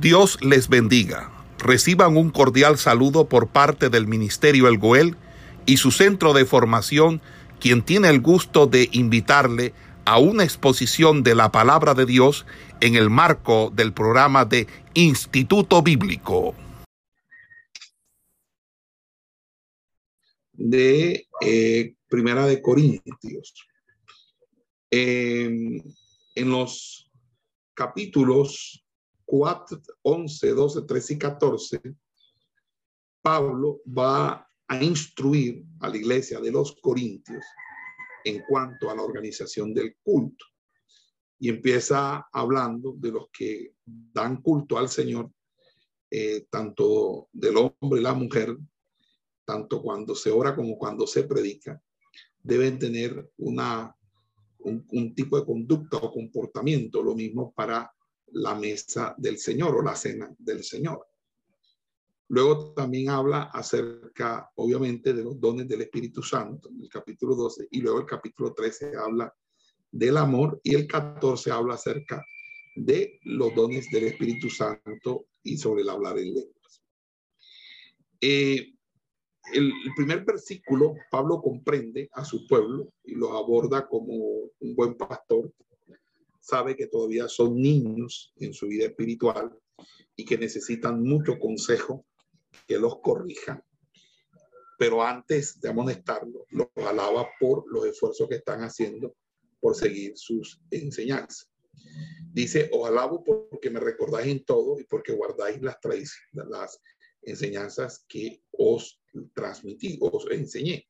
Dios les bendiga. Reciban un cordial saludo por parte del Ministerio El Goel y su centro de formación, quien tiene el gusto de invitarle a una exposición de la palabra de Dios en el marco del programa de Instituto Bíblico. De eh, Primera de Corintios. en los capítulos 4, 11, 12, 13 y 14, Pablo va a instruir a la iglesia de los Corintios en cuanto a la organización del culto. Y empieza hablando de los que dan culto al Señor, eh, tanto del hombre y la mujer, tanto cuando se ora como cuando se predica, deben tener una, un, un tipo de conducta o comportamiento, lo mismo para la mesa del Señor o la cena del Señor. Luego también habla acerca, obviamente, de los dones del Espíritu Santo, en el capítulo 12, y luego el capítulo 13 habla del amor y el 14 habla acerca de los dones del Espíritu Santo y sobre el hablar en lenguas. Eh, el, el, primer versículo, Pablo comprende a su pueblo y los aborda como un buen pastor sabe que todavía son niños en su vida espiritual y que necesitan mucho consejo que los corrija. Pero antes de amonestarlo, los alaba por los esfuerzos que están haciendo por seguir sus enseñanzas. Dice, os alabo porque me recordáis en todo y porque guardáis las, las enseñanzas que os transmití, os enseñé.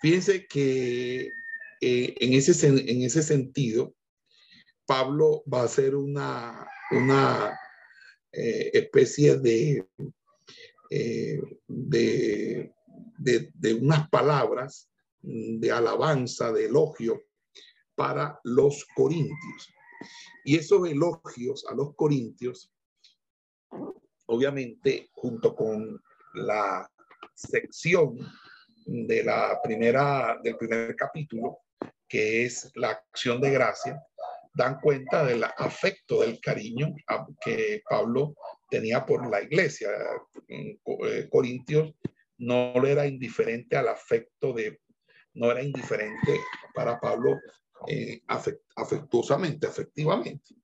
Fíjense que eh, en, ese, en ese sentido, Pablo va a hacer una, una eh, especie de, eh, de, de, unas palabras de alabanza, de elogio para los corintios. Y esos elogios a los corintios, obviamente, junto con la sección de la primera, del primer capítulo, que es la acción de gracia, dan cuenta del afecto, del cariño que Pablo tenía por la iglesia. Eh, Corintios no le era indiferente al afecto de, no era indiferente para Pablo eh, afectuosamente, afectivamente.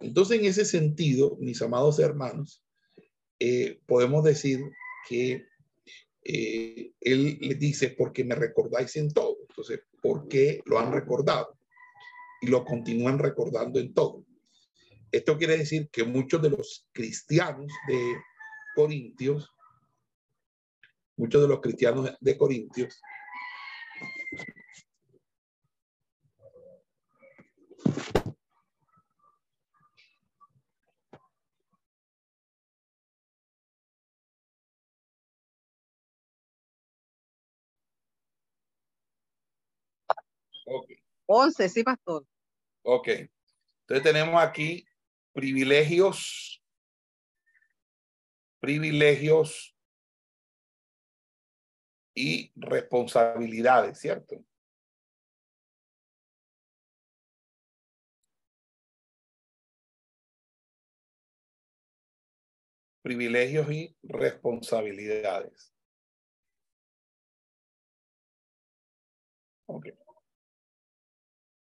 Entonces, en ese sentido, mis amados hermanos, eh, podemos decir que él le dice, porque me recordáis en todo. Entonces, ¿por qué lo han recordado? Y lo continúan recordando en todo. Esto quiere decir que muchos de los cristianos de Corintios, muchos de los cristianos de Corintios, Okay. 11, sí, pastor. Ok. Entonces tenemos aquí privilegios, privilegios y responsabilidades, ¿cierto? Privilegios y responsabilidades. Ok.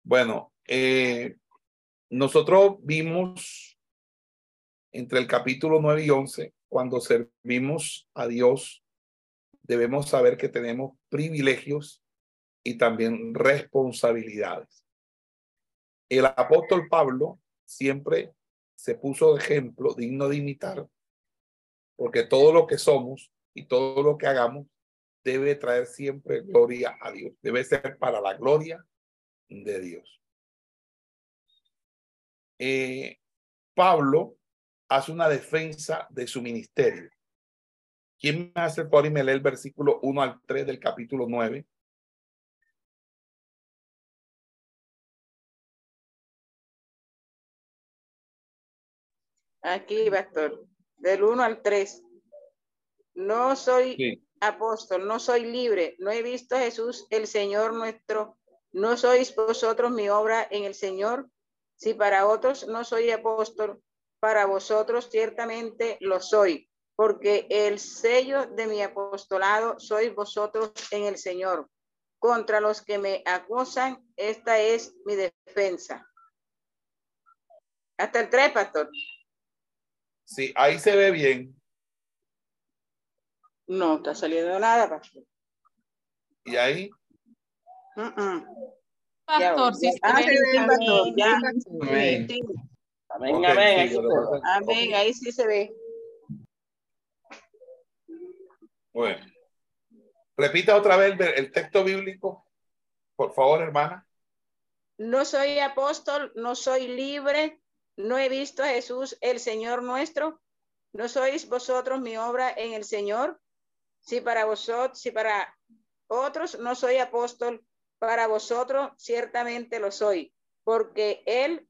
Bueno, eh, nosotros vimos entre el capítulo 9 y 11, cuando servimos a Dios, debemos saber que tenemos privilegios y también responsabilidades. El apóstol Pablo siempre se puso de ejemplo digno de imitar, porque todo lo que somos y todo lo que hagamos debe traer siempre gloria a Dios, debe ser para la gloria de Dios. Eh, Pablo hace una defensa de su ministerio. ¿Quién me hace por y me lee el versículo 1 al 3 del capítulo 9? Aquí, pastor, del 1 al 3. No soy apóstol, no soy libre, no he visto a Jesús, el Señor nuestro ¿No sois vosotros mi obra en el Señor? Si para otros no soy apóstol, para vosotros ciertamente lo soy, porque el sello de mi apostolado sois vosotros en el Señor. Contra los que me acusan, esta es mi defensa. Hasta el 3, pastor. Sí, ahí se ve bien. No está saliendo nada, pastor. ¿Y ahí? Pastor, sí Amén, amén. Ahí sí se ve. Bueno. Repita otra vez el texto bíblico, por favor, hermana. No soy apóstol, no soy libre, no he visto a Jesús, el Señor nuestro. ¿No sois vosotros mi obra en el Señor? Si para vosotros, si para otros no soy apóstol, para vosotros ciertamente lo soy, porque Él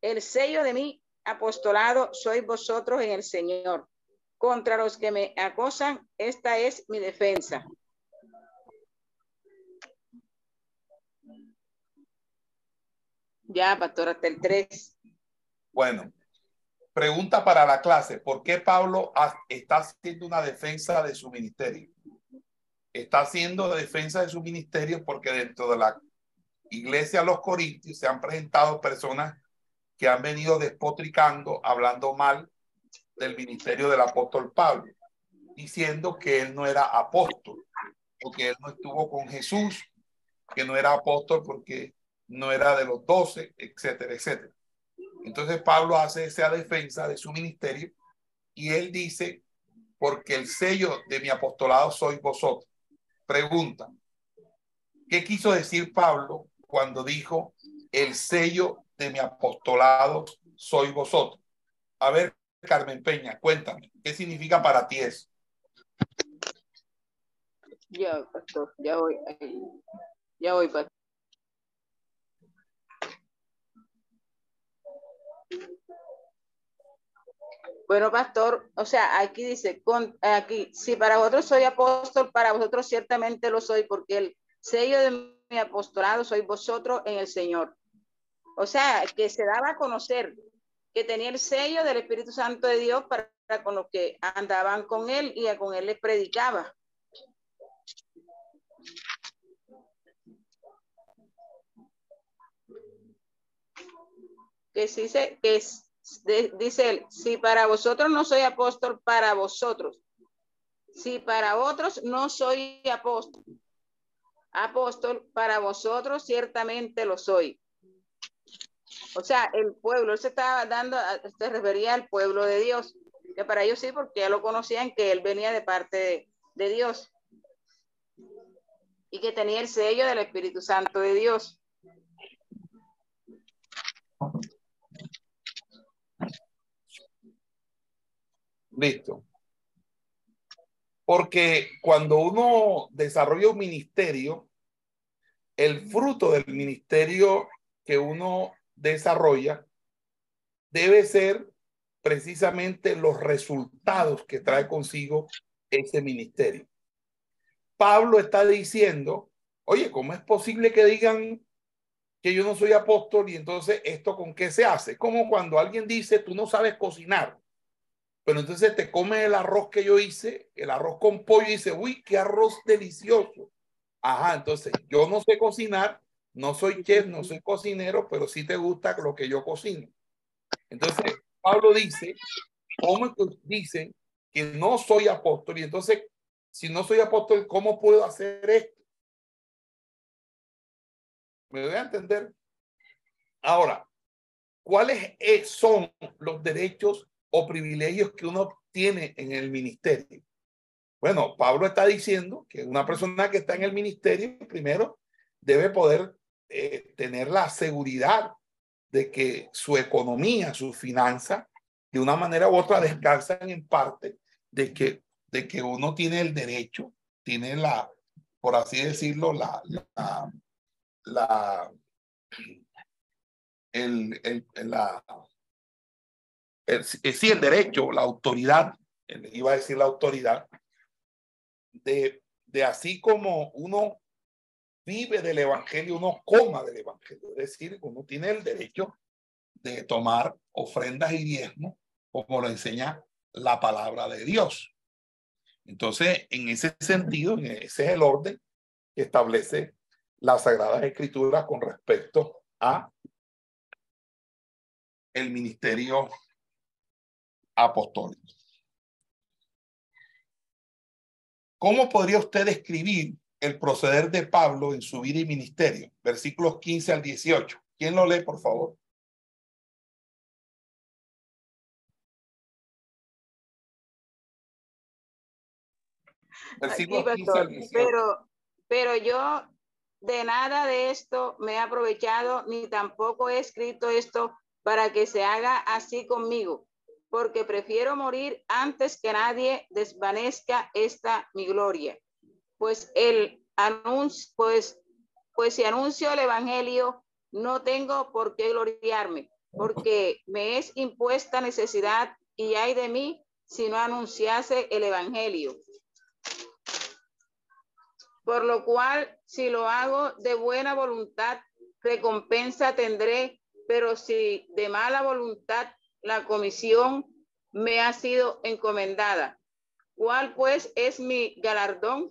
el sello de mi apostolado sois vosotros en el Señor. Contra los que me acosan, esta es mi defensa. Ya, pastor, hasta el 3. Bueno, pregunta para la clase. ¿Por qué Pablo está haciendo una defensa de su ministerio? Está haciendo defensa de su ministerio porque dentro de la iglesia los Corintios se han presentado personas que han venido despotricando, hablando mal del ministerio del apóstol Pablo, diciendo que él no era apóstol, porque él no estuvo con Jesús, que no era apóstol porque no era de los doce, etcétera, etcétera. Entonces Pablo hace esa defensa de su ministerio y él dice, porque el sello de mi apostolado sois vosotros. Pregunta, ¿qué quiso decir Pablo cuando dijo el sello de mi apostolado soy vosotros. A ver, Carmen Peña, cuéntame, ¿qué significa para ti eso? Ya, pastor, ya voy, ya voy, pastor. Bueno, pastor, o sea, aquí dice, con, aquí, si para vosotros soy apóstol, para vosotros ciertamente lo soy, porque el sello de mi apostolado soy vosotros en el Señor. O sea, que se daba a conocer que tenía el sello del Espíritu Santo de Dios para, con los que andaban con él y con él les predicaba. Que sí que dice él, si para vosotros no soy apóstol, para vosotros. Si para otros no soy apóstol, apóstol, para vosotros ciertamente lo soy o sea, el pueblo, él se estaba dando, se refería al pueblo de Dios, que para ellos sí, porque ya lo conocían que él venía de parte de, Dios y que tenía el sello del Espíritu Santo de Dios. Listo. Porque cuando uno desarrolla un ministerio, el fruto del ministerio que uno desarrolla debe ser precisamente los resultados que trae consigo ese ministerio. Pablo está diciendo, oye, ¿cómo es posible que digan que yo no soy apóstol y entonces esto con qué se hace? Como cuando alguien dice, tú no sabes cocinar, pero entonces te comes el arroz que yo hice, el arroz con pollo y dice, uy, qué arroz delicioso. Ajá, entonces yo no sé cocinar, no soy chef, no soy cocinero, pero sí te gusta lo que yo cocino. Entonces, Pablo dice, ¿cómo dicen que no soy apóstol? Y entonces, si no soy apóstol, ¿cómo puedo hacer esto? ¿Me voy a entender? Ahora, ¿cuáles e-, son los derechos o privilegios que uno tiene en el ministerio? Bueno, Pablo está diciendo que una persona que está en el ministerio, primero, debe poder eh, tener la seguridad de que su economía, su finanza, de una manera u otra descansan en parte de que, de que uno tiene el derecho, tiene la, por así decirlo, la, la, la el, el, la, el, sí, el derecho, la autoridad, iba a decir la autoridad, de, de así como uno vive del evangelio, uno coma del evangelio. Es decir, uno tiene el derecho de tomar ofrendas y diezmos, como lo enseña la palabra de Dios. Entonces, en ese sentido, ese es el orden que establece las Sagradas Escrituras con respecto a el ministerio apostólico. ¿Cómo podría usted describir el proceder de Pablo en su vida y ministerio? Versículos 15 al 18. ¿Quién lo lee, por favor? Pero, pero yo de nada de esto me he aprovechado, ni tampoco he escrito esto para que se haga así conmigo, porque prefiero morir antes que nadie desvanezca esta mi gloria. Pues el anuncio, pues, pues si anuncio el evangelio, no tengo por qué gloriarme, porque me es impuesta necesidad y hay de mí si no anunciase el evangelio. Por lo cual, si lo hago de buena voluntad, recompensa tendré, pero si de mala voluntad, la comisión me ha sido encomendada. ¿Cuál pues es mi galardón?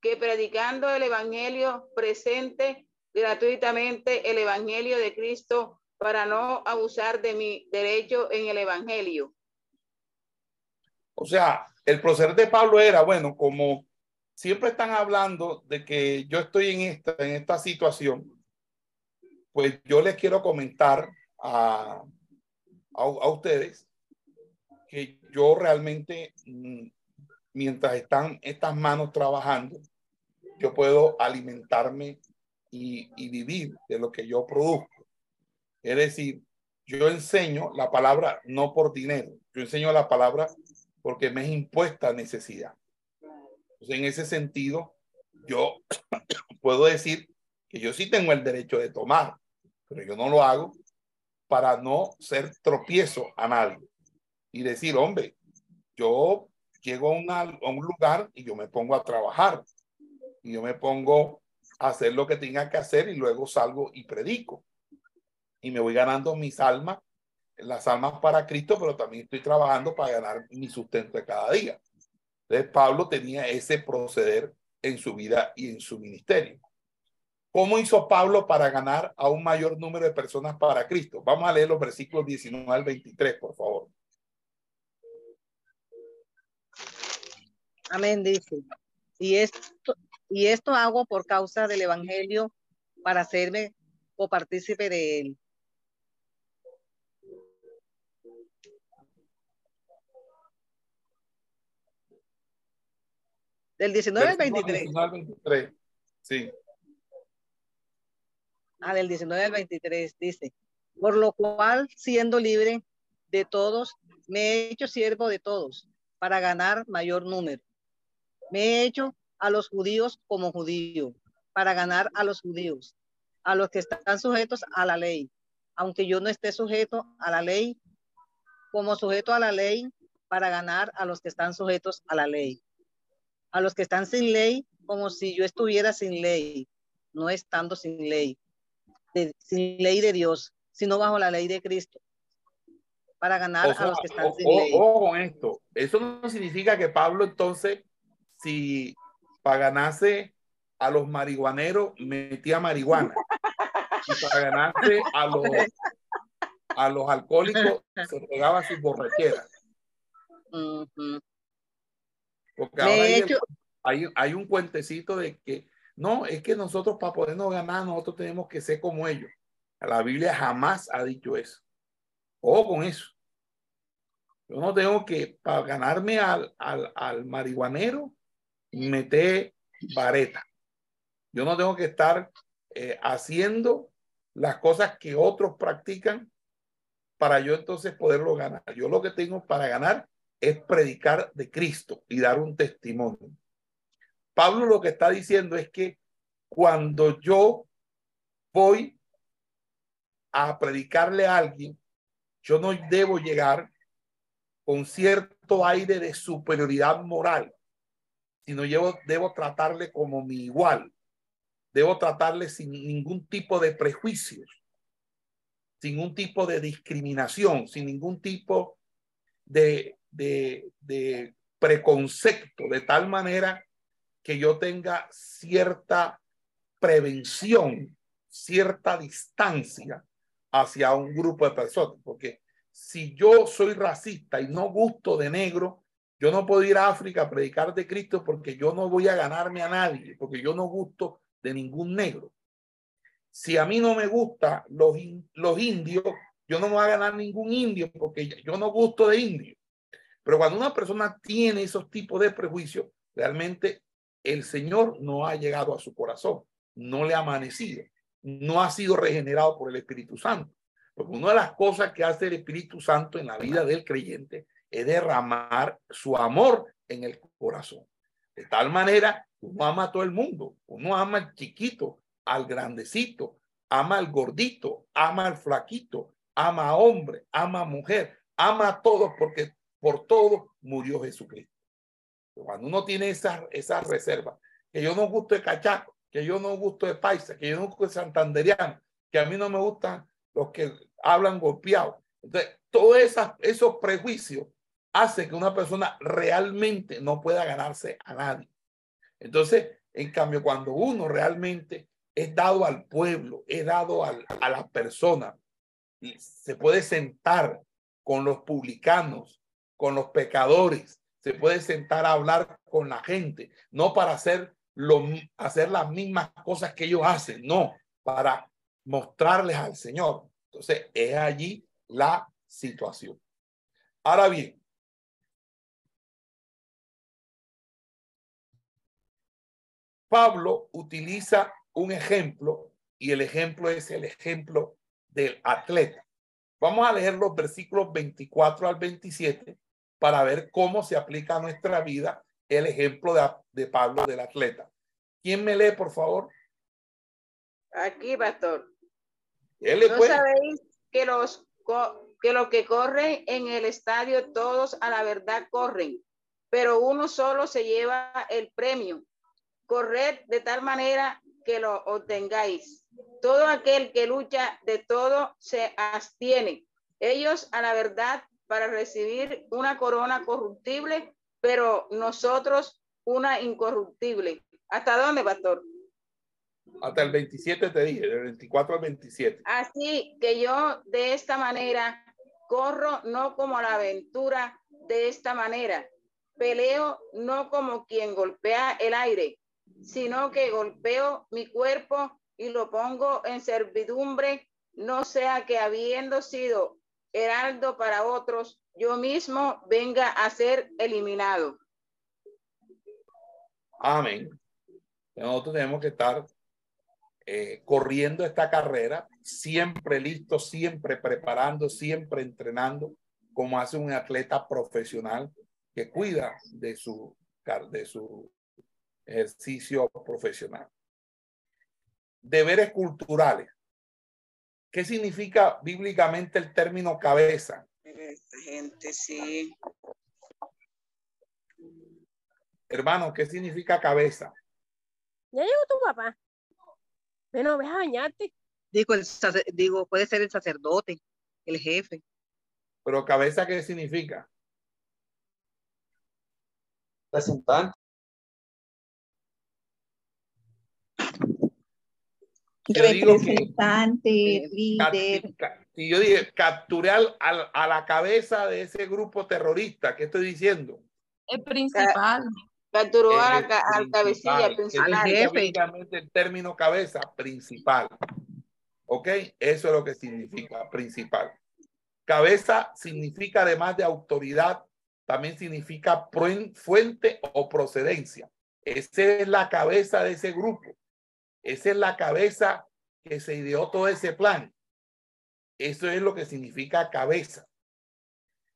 Que predicando el Evangelio presente gratuitamente el Evangelio de Cristo para no abusar de mi derecho en el Evangelio. O sea, el proceder de Pablo era, bueno, como siempre están hablando de que yo estoy en esta, en esta situación, pues yo les quiero comentar a, a, ustedes que yo realmente, mm, mientras están estas manos trabajando, yo puedo alimentarme y, y vivir de lo que yo produzco. Es decir, yo enseño la palabra no por dinero, yo enseño la palabra porque me es impuesta necesidad en ese sentido, yo puedo decir que yo sí tengo el derecho de tomar, pero yo no lo hago para no ser tropiezo a nadie y decir, hombre, yo llego a, a un lugar y yo me pongo a trabajar y yo me pongo a hacer lo que tenga que hacer y luego salgo y predico y me voy ganando mis almas, las almas para Cristo, pero también estoy trabajando para ganar mi sustento de cada día. Entonces Pablo tenía ese proceder en su vida y en su ministerio. ¿Cómo hizo Pablo para ganar a un mayor número de personas para Cristo? Vamos a leer los versículos 19 al 23, por favor. Amén, dice. Y esto, y esto hago por causa del Evangelio para hacerme copartícipe de él Del 19 al 23. 23. Sí. Ah, del 19 al 23 dice, por lo cual, siendo libre de todos, me he hecho siervo de todos para ganar mayor número. Me he hecho a los judíos como judío para ganar a los judíos, a los que están sujetos a la ley, aunque yo no esté sujeto a la ley, como sujeto a la ley para ganar a los que están sujetos a la ley. A los que están sin ley como si yo estuviera sin ley, no estando sin ley, sin ley de Dios, sino bajo la ley de Cristo, para ganar a los que están sin ley. Ojo con esto, eso no significa que Pablo entonces, si para ganarse a los marihuaneros, metía marihuana. Y para ganarse a los, a los alcohólicos, se pegaba sus borracheras. Porque hay, hay, un cuentecito de que no, es que nosotros para podernos ganar, nosotros tenemos que ser como ellos. La Biblia jamás ha dicho eso. Ojo con eso. Yo no tengo que, para ganarme al, al, al marihuanero, meter vareta. Yo no tengo que estar eh, haciendo las cosas que otros practican para yo entonces poderlo ganar. Yo lo que tengo para ganar es predicar de Cristo y dar un testimonio. Pablo lo que está diciendo es que cuando yo voy a predicarle a alguien, yo no debo llegar con cierto aire de superioridad moral, sino yo debo tratarle como mi igual. Debo tratarle sin ningún tipo de prejuicios. sin un tipo de discriminación, sin ningún tipo de, de, de preconcepto, de tal manera que yo tenga cierta prevención, cierta distancia hacia un grupo de personas, porque si yo soy racista y no gusto de negro, yo no puedo ir a África a predicar de Cristo porque yo no voy a ganarme a nadie, porque yo no gusto de ningún negro. Si a mí no me gustan los, los indios, yo no me voy a ganar ningún indio porque yo no gusto de indios. Pero cuando una persona tiene esos tipos de prejuicios, realmente el Señor no ha llegado a su corazón, no le ha amanecido, no ha sido regenerado por el Espíritu Santo. Porque una de las cosas que hace el Espíritu Santo en la vida del creyente es derramar su amor en el corazón. De tal manera, uno ama a todo el mundo, uno ama al chiquito, al grandecito, ama al gordito, ama al flaquito, ama a hombre, ama a mujer, ama a todos porque por todo murió Jesucristo. Cuando uno tiene esas esa reservas, que yo no gusto de cachaco, que yo no gusto de paisa, que yo no gusto de santanderiano, que a mí no me gustan los que hablan golpeados. Entonces, todos esos prejuicios hace que una persona realmente no pueda ganarse a nadie. Entonces, en cambio, cuando uno realmente es dado al pueblo, es dado a la persona, se puede sentar con los publicanos, con los pecadores, se puede sentar a hablar con la gente, no para hacer, lo, hacer las mismas cosas que ellos hacen, no, para mostrarles al Señor. Entonces, es allí la situación. Ahora bien, Pablo utiliza un ejemplo y el ejemplo es el ejemplo del atleta. Vamos a leer los versículos 24 al 27 para ver cómo se aplica a nuestra vida el ejemplo de, Pablo del atleta. ¿Quién me lee, por favor? Aquí, pastor. ¿No sabéis que los, que los que corren en el estadio todos a la verdad corren, pero uno solo se lleva el premio? corred de tal manera que lo obtengáis. Todo aquel que lucha de todo se abstiene. Ellos a la verdad para recibir una corona corruptible, pero nosotros una incorruptible. ¿Hasta dónde, pastor? Hasta el 27 te dije, del 24 al 27. Así que yo de esta manera corro no como la aventura de esta manera. Peleo no como quien golpea el aire, sino que golpeo mi cuerpo y lo pongo en servidumbre, no sea que habiendo sido heraldo para otros, yo mismo venga a ser eliminado. Amén. Nosotros tenemos que estar eh, corriendo esta carrera, siempre listo, siempre preparando, siempre entrenando, como hace un atleta profesional que cuida de su, de su ejercicio profesional. Deberes culturales. ¿Qué significa bíblicamente el término cabeza? gente, sí. Hermano, ¿qué significa cabeza? Ya llegó tu papá. Bueno, ves a bañarte. Digo, el digo, puede ser el sacerdote, el jefe. Pero cabeza, ¿qué significa? Representante. Representante, líder. Si yo dije, capturé al, a la cabeza de ese grupo terrorista, ¿qué estoy diciendo? El principal. Capturó a la, al cabecilla principal. el término cabeza, principal. ¿Ok? Eso es lo que significa, principal. Cabeza significa, además de autoridad, también significa fuente o procedencia. Esa es la cabeza de ese grupo. Esa es la cabeza que se ideó todo ese plan. Eso es lo que significa cabeza.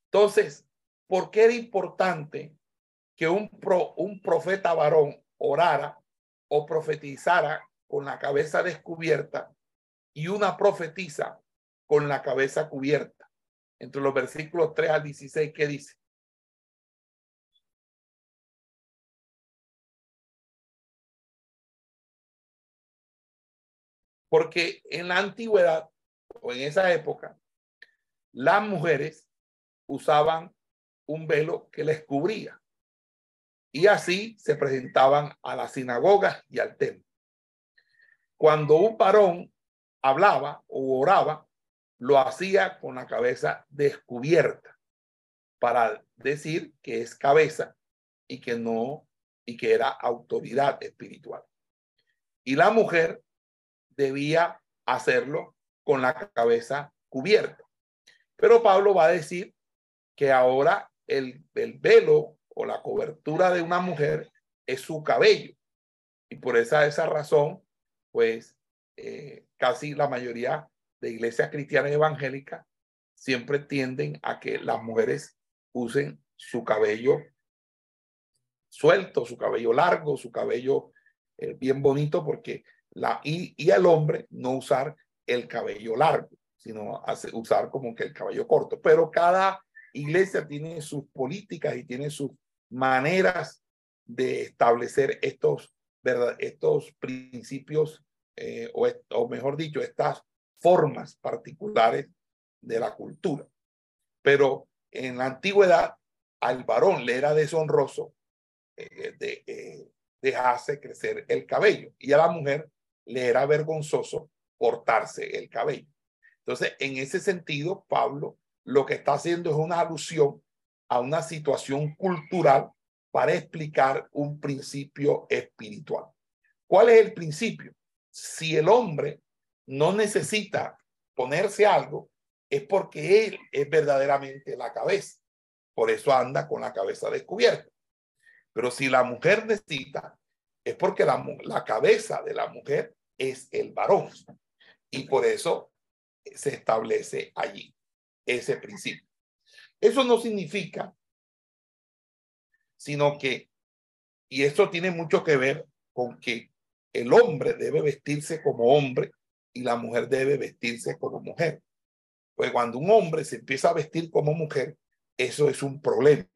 Entonces, ¿por qué era importante que un, pro, un profeta varón orara o profetizara con la cabeza descubierta y una profetiza con la cabeza cubierta? Entre los versículos 3 al 16, ¿qué dice? Porque en la antigüedad o en esa época, las mujeres usaban un velo que les cubría. Y así se presentaban a las sinagogas y al templo. Cuando un varón hablaba o oraba, lo hacía con la cabeza descubierta para decir que es cabeza y que no y que era autoridad espiritual. Y la mujer debía hacerlo con la cabeza cubierta. Pero Pablo va a decir que ahora el, el velo o la cobertura de una mujer es su cabello. Y por esa, esa razón, pues eh, casi la mayoría de iglesias cristianas evangélicas siempre tienden a que las mujeres usen su cabello suelto, su cabello largo, su cabello eh, bien bonito, porque y, y al hombre no usar el cabello largo, sino hace, usar como que el cabello corto. Pero cada iglesia tiene sus políticas y tiene sus maneras de establecer estos, estos principios, eh, o, mejor dicho, estas formas particulares de la cultura. Pero en la antigüedad, al varón le era deshonroso eh, eh, dejarse crecer el cabello y a la mujer le era vergonzoso cortarse el cabello. Entonces, en ese sentido, Pablo lo que está haciendo es una alusión a una situación cultural para explicar un principio espiritual. ¿Cuál es el principio? Si el hombre no necesita ponerse algo, es porque él es verdaderamente la cabeza. Por eso anda con la cabeza descubierta. Pero si la mujer necesita, es porque la, la cabeza de la mujer es el varón. Y por eso se establece allí ese principio. Eso no significa, sino que, y eso tiene mucho que ver con que el hombre debe vestirse como hombre y la mujer debe vestirse como mujer. Pues cuando un hombre se empieza a vestir como mujer, eso es un problema.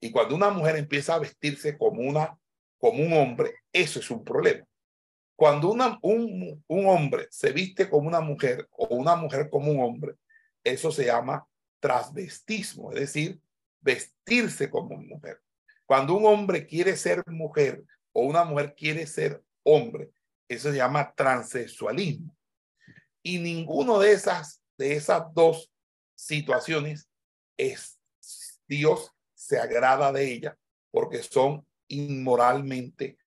Y cuando una mujer empieza a vestirse como, una, como un hombre, eso es un problema. Cuando una, un, un hombre se viste como una mujer o una mujer como un hombre, eso se llama transvestismo, es decir, vestirse como mujer. Cuando un hombre quiere ser mujer o una mujer quiere ser hombre, eso se llama transexualismo. Y ninguno de esas, de esas dos situaciones es Dios se agrada de ella porque son inmoralmente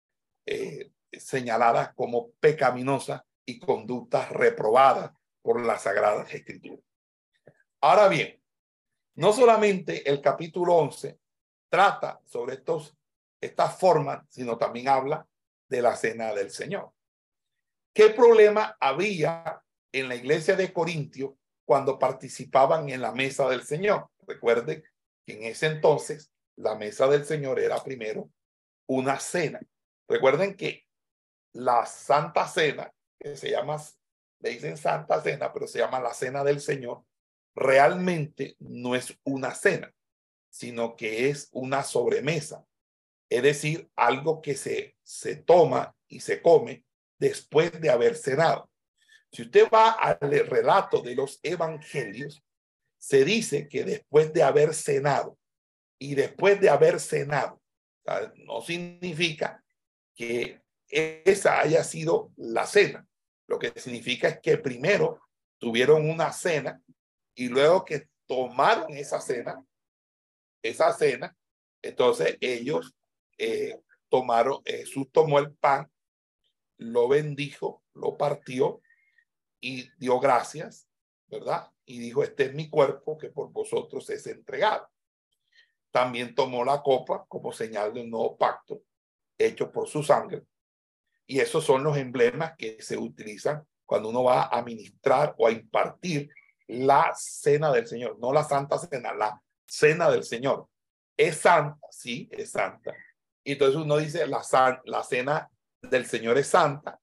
eh, señaladas como pecaminosas y conductas reprobadas por las sagradas escrituras. Ahora bien, no solamente el capítulo 11 trata sobre estos, estas formas, sino también habla de la cena del Señor. ¿Qué problema había en la iglesia de Corintio cuando participaban en la mesa del Señor? Recuerden en ese entonces la mesa del Señor era primero una cena. Recuerden que la Santa Cena, que se llama, le dicen Santa Cena, pero se llama la Cena del Señor, realmente no es una cena, sino que es una sobremesa. Es decir, algo que se, se toma y se come después de haber cenado. Si usted va al relato de los evangelios, se dice que después de haber cenado y después de haber cenado, no significa que esa haya sido la cena. Lo que significa es que primero tuvieron una cena y luego que tomaron esa cena, esa cena, entonces ellos eh, tomaron, Jesús tomó el pan, lo bendijo, lo partió y dio gracias, ¿verdad? y dijo, este es mi cuerpo que por vosotros es entregado. También tomó la copa como señal de un nuevo pacto hecho por su sangre. Y esos son los emblemas que se utilizan cuando uno va a ministrar o a impartir la cena del Señor, no la santa cena, la cena del Señor. Es santa, sí, es santa. Y entonces uno dice la, la cena del Señor es santa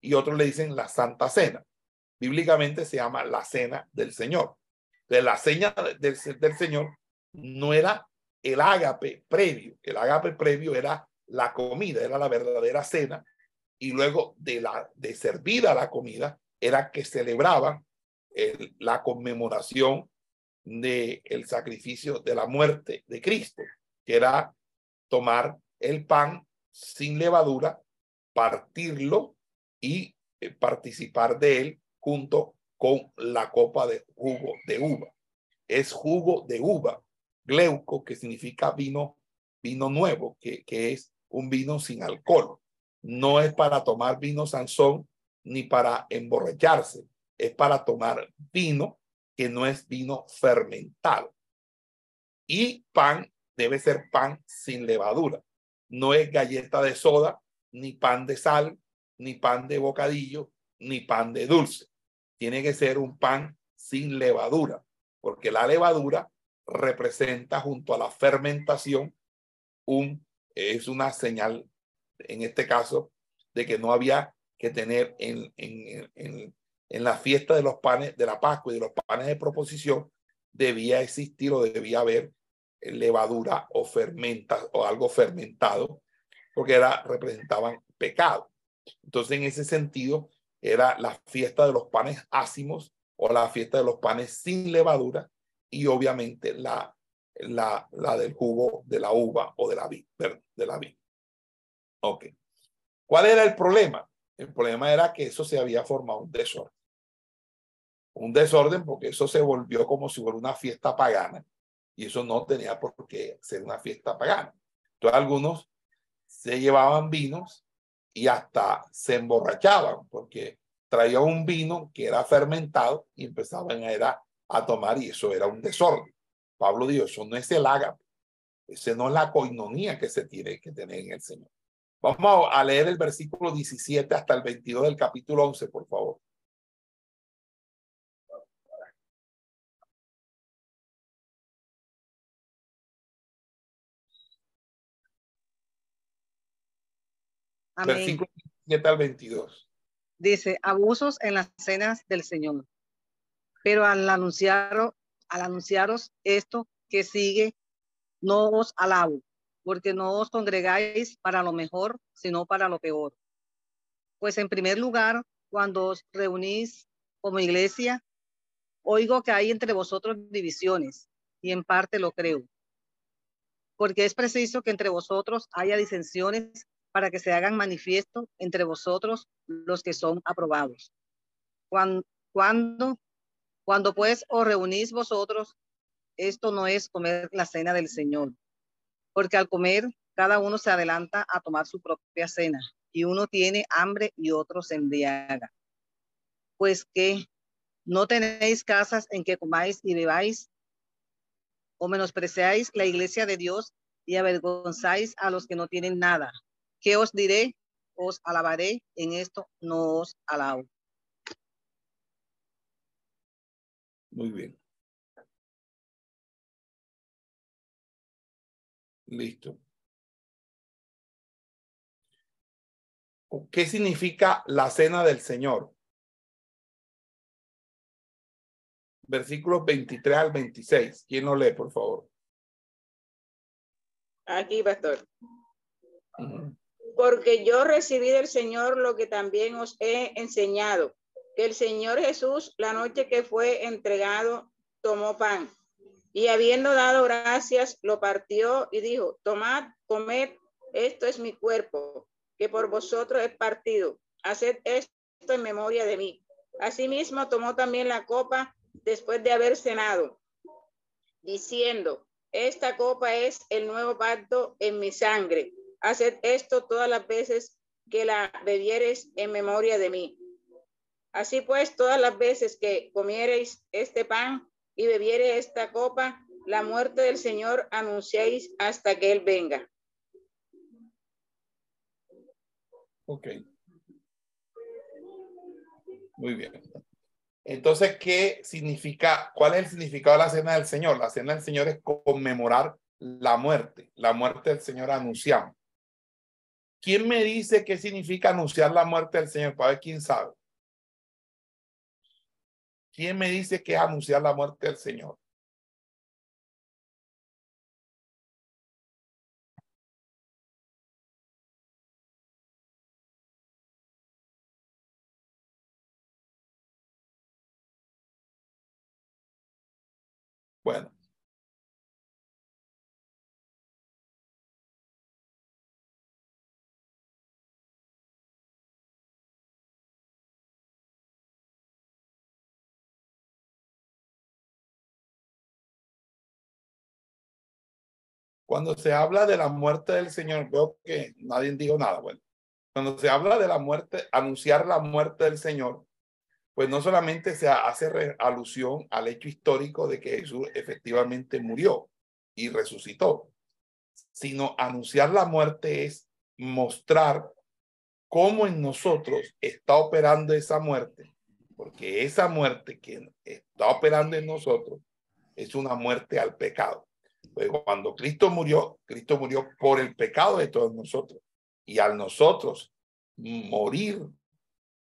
y otros le dicen la santa cena bíblicamente se llama la cena del Señor. De la cena del, del Señor no era el ágape previo, el ágape previo era la comida, era la verdadera cena, y luego de, la, de servida la comida era que celebraban el- la conmemoración del el sacrificio de la muerte de Cristo, que era tomar el pan sin levadura, partirlo y eh, participar de él junto con la copa de jugo de uva. Es jugo de uva, gleuco, que significa vino, vino nuevo, que, que es un vino sin alcohol. No es para tomar vino Sansón ni para emborracharse, es para tomar vino que no es vino fermentado. Y pan debe ser pan sin levadura. No es galleta de soda, ni pan de sal, ni pan de bocadillo, ni pan de dulce. Tiene que ser un pan sin levadura, porque la levadura representa junto a la fermentación un es una señal en este caso de que no había que tener en, en, en, en la fiesta de los panes de la Pascua y de los panes de proposición debía existir o debía haber levadura o fermenta o algo fermentado porque era representaban pecado. Entonces en ese sentido era la fiesta de los panes ácimos o la fiesta de los panes sin levadura y obviamente la la, la del jugo de la uva o de la vid, de la vid. Ok. ¿Cuál era el problema? El problema era que eso se había formado un desorden. Un desorden porque eso se volvió como si fuera una fiesta pagana y eso no tenía por qué ser una fiesta pagana. Entonces algunos se llevaban vinos y hasta se emborrachaban porque traían un vino que era fermentado y empezaban a, era, a tomar y eso era un desorden. Pablo dijo, eso no es el ágape, ese no es la coinonía que se tiene que tener en el Señor. Vamos a leer el versículo 17 hasta el 22 del capítulo 11, por favor. Amén. Versículo 17 al 22. Dice, abusos en las cenas del Señor. Pero al anunciar, al anunciaros esto que sigue, no os alabo, porque no os congregáis para lo mejor, sino para lo peor. Pues en primer lugar, cuando os reunís como iglesia, oigo que hay entre vosotros divisiones, y en parte lo creo. Porque es preciso que entre vosotros haya disensiones para que se hagan manifiesto entre vosotros los que son aprobados. Cuando, cuando, cuando pues os reunís vosotros, esto no es comer la cena del Señor, porque al comer cada uno se adelanta a tomar su propia cena y uno tiene hambre y otro se embriaga. Pues que no tenéis casas en que comáis y bebáis o menospreciáis la iglesia de Dios y avergonzáis a los que no tienen nada. ¿Qué os diré? Os alabaré, en esto no os alabo. Muy bien. Listo. ¿Qué significa la cena del Señor? Versículos 23 al 26. ¿Quién lo lee, por favor? Aquí, pastor. Porque yo recibí del Señor lo que también os he enseñado, que el Señor Jesús, la noche que fue entregado, tomó pan y habiendo dado gracias, lo partió y dijo, tomad, comed, esto es mi cuerpo, que por vosotros es partido. Haced esto en memoria de mí. Asimismo, tomó también la copa después de haber cenado, diciendo, esta copa es el nuevo pacto en mi sangre. Haced esto todas las veces que la bebiereis en memoria de mí. Así pues, todas las veces que comiereis este pan y bebiere esta copa, la muerte del Señor anunciéis hasta que Él venga. Ok. Muy bien. Entonces, ¿qué significa? ¿Cuál es el significado de la cena del Señor? La cena del Señor es conmemorar la muerte. La muerte del Señor anunciamos. ¿Quién me dice qué significa anunciar la muerte del Señor? Para quién sabe. ¿Quién me dice que es anunciar la muerte del Señor? Bueno, Cuando se habla de la muerte del Señor, veo que nadie dijo nada. Bueno, cuando se habla de la muerte, anunciar la muerte del Señor, pues no solamente se hace alusión al hecho histórico de que Jesús efectivamente murió y resucitó, sino anunciar la muerte es mostrar cómo en nosotros está operando esa muerte, porque esa muerte que está operando en nosotros es una muerte al pecado. Pues cuando Cristo murió, Cristo murió por el pecado de todos nosotros. Y al nosotros morir,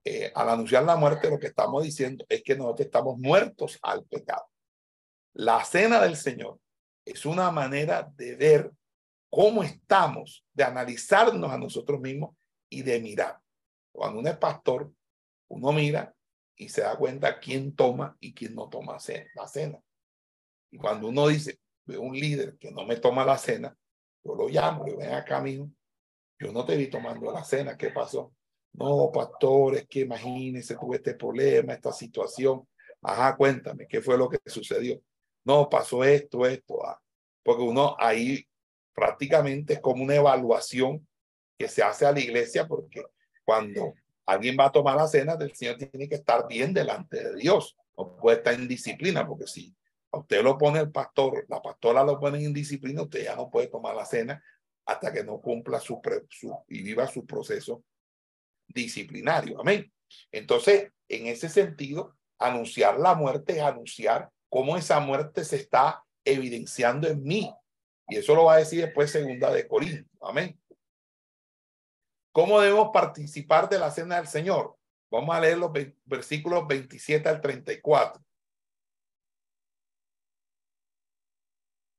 eh, al anunciar la muerte, lo que estamos diciendo es que nosotros estamos muertos al pecado. La cena del Señor es una manera de ver cómo estamos, de analizarnos a nosotros mismos y de mirar. Cuando uno es pastor, uno mira y se da cuenta quién toma y quién no toma la cena. Y cuando uno dice, veo un líder que no me toma la cena, yo lo llamo, le ven acá, mijo, yo no te vi tomando la cena, ¿qué pasó? No, pastor, es que imagínese, tuve este problema, esta situación. Ajá, cuéntame, ¿qué fue lo que sucedió? No, pasó esto, esto. ah. Porque uno ahí prácticamente es como una evaluación que se hace a la iglesia, porque cuando alguien va a tomar la cena del Señor tiene que estar bien delante de Dios. No puede estar en disciplina, porque si usted lo pone el pastor, la pastora lo pone en disciplina, usted ya no puede tomar la cena hasta que no cumpla su, su y viva su proceso disciplinario. Amén. Entonces, en ese sentido, anunciar la muerte es anunciar cómo esa muerte se está evidenciando en mí. Y eso lo va a decir después segunda de Corintios. Amén. ¿Cómo debemos participar de la cena del Señor? Vamos a leer los ve- versículos 27 al 34.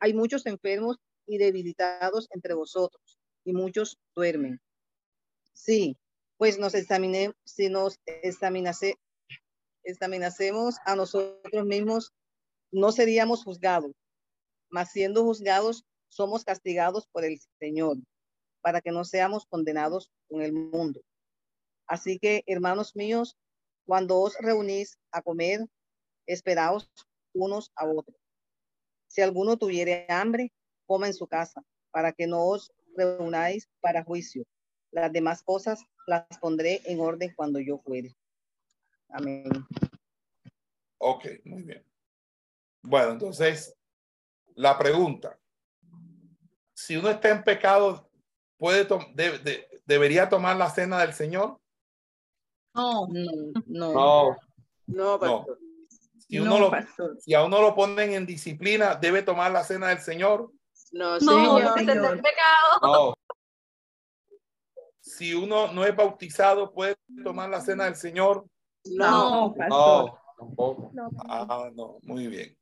hay muchos enfermos y debilitados entre vosotros, y muchos duermen. Sí, pues nos examine, si nos examinase, examinásemos a nosotros mismos, no seríamos juzgados, mas siendo juzgados, somos castigados por el Señor, para que no seamos condenados con el mundo. Así que, hermanos míos, cuando os reunís a comer, esperaos unos a otros. Si alguno tuviere hambre, coma en su casa, para que no os reunáis para juicio. Las demás cosas las pondré en orden cuando yo fuere. Amén. Ok, muy bien. Bueno, entonces, la pregunta. Si uno está en pecado, puede tom- de- de- ¿debería tomar la cena del Señor? No, No, no. No, No, pastor. Si, uno no, lo, pastor. si a uno lo ponen en disciplina, ¿debe tomar la cena del Señor? No, No, señor. ese es el pecado. no, Si uno no es bautizado, ¿puede tomar la cena del Señor? No. No, pastor. no, tampoco. No, Ah, no, muy bien.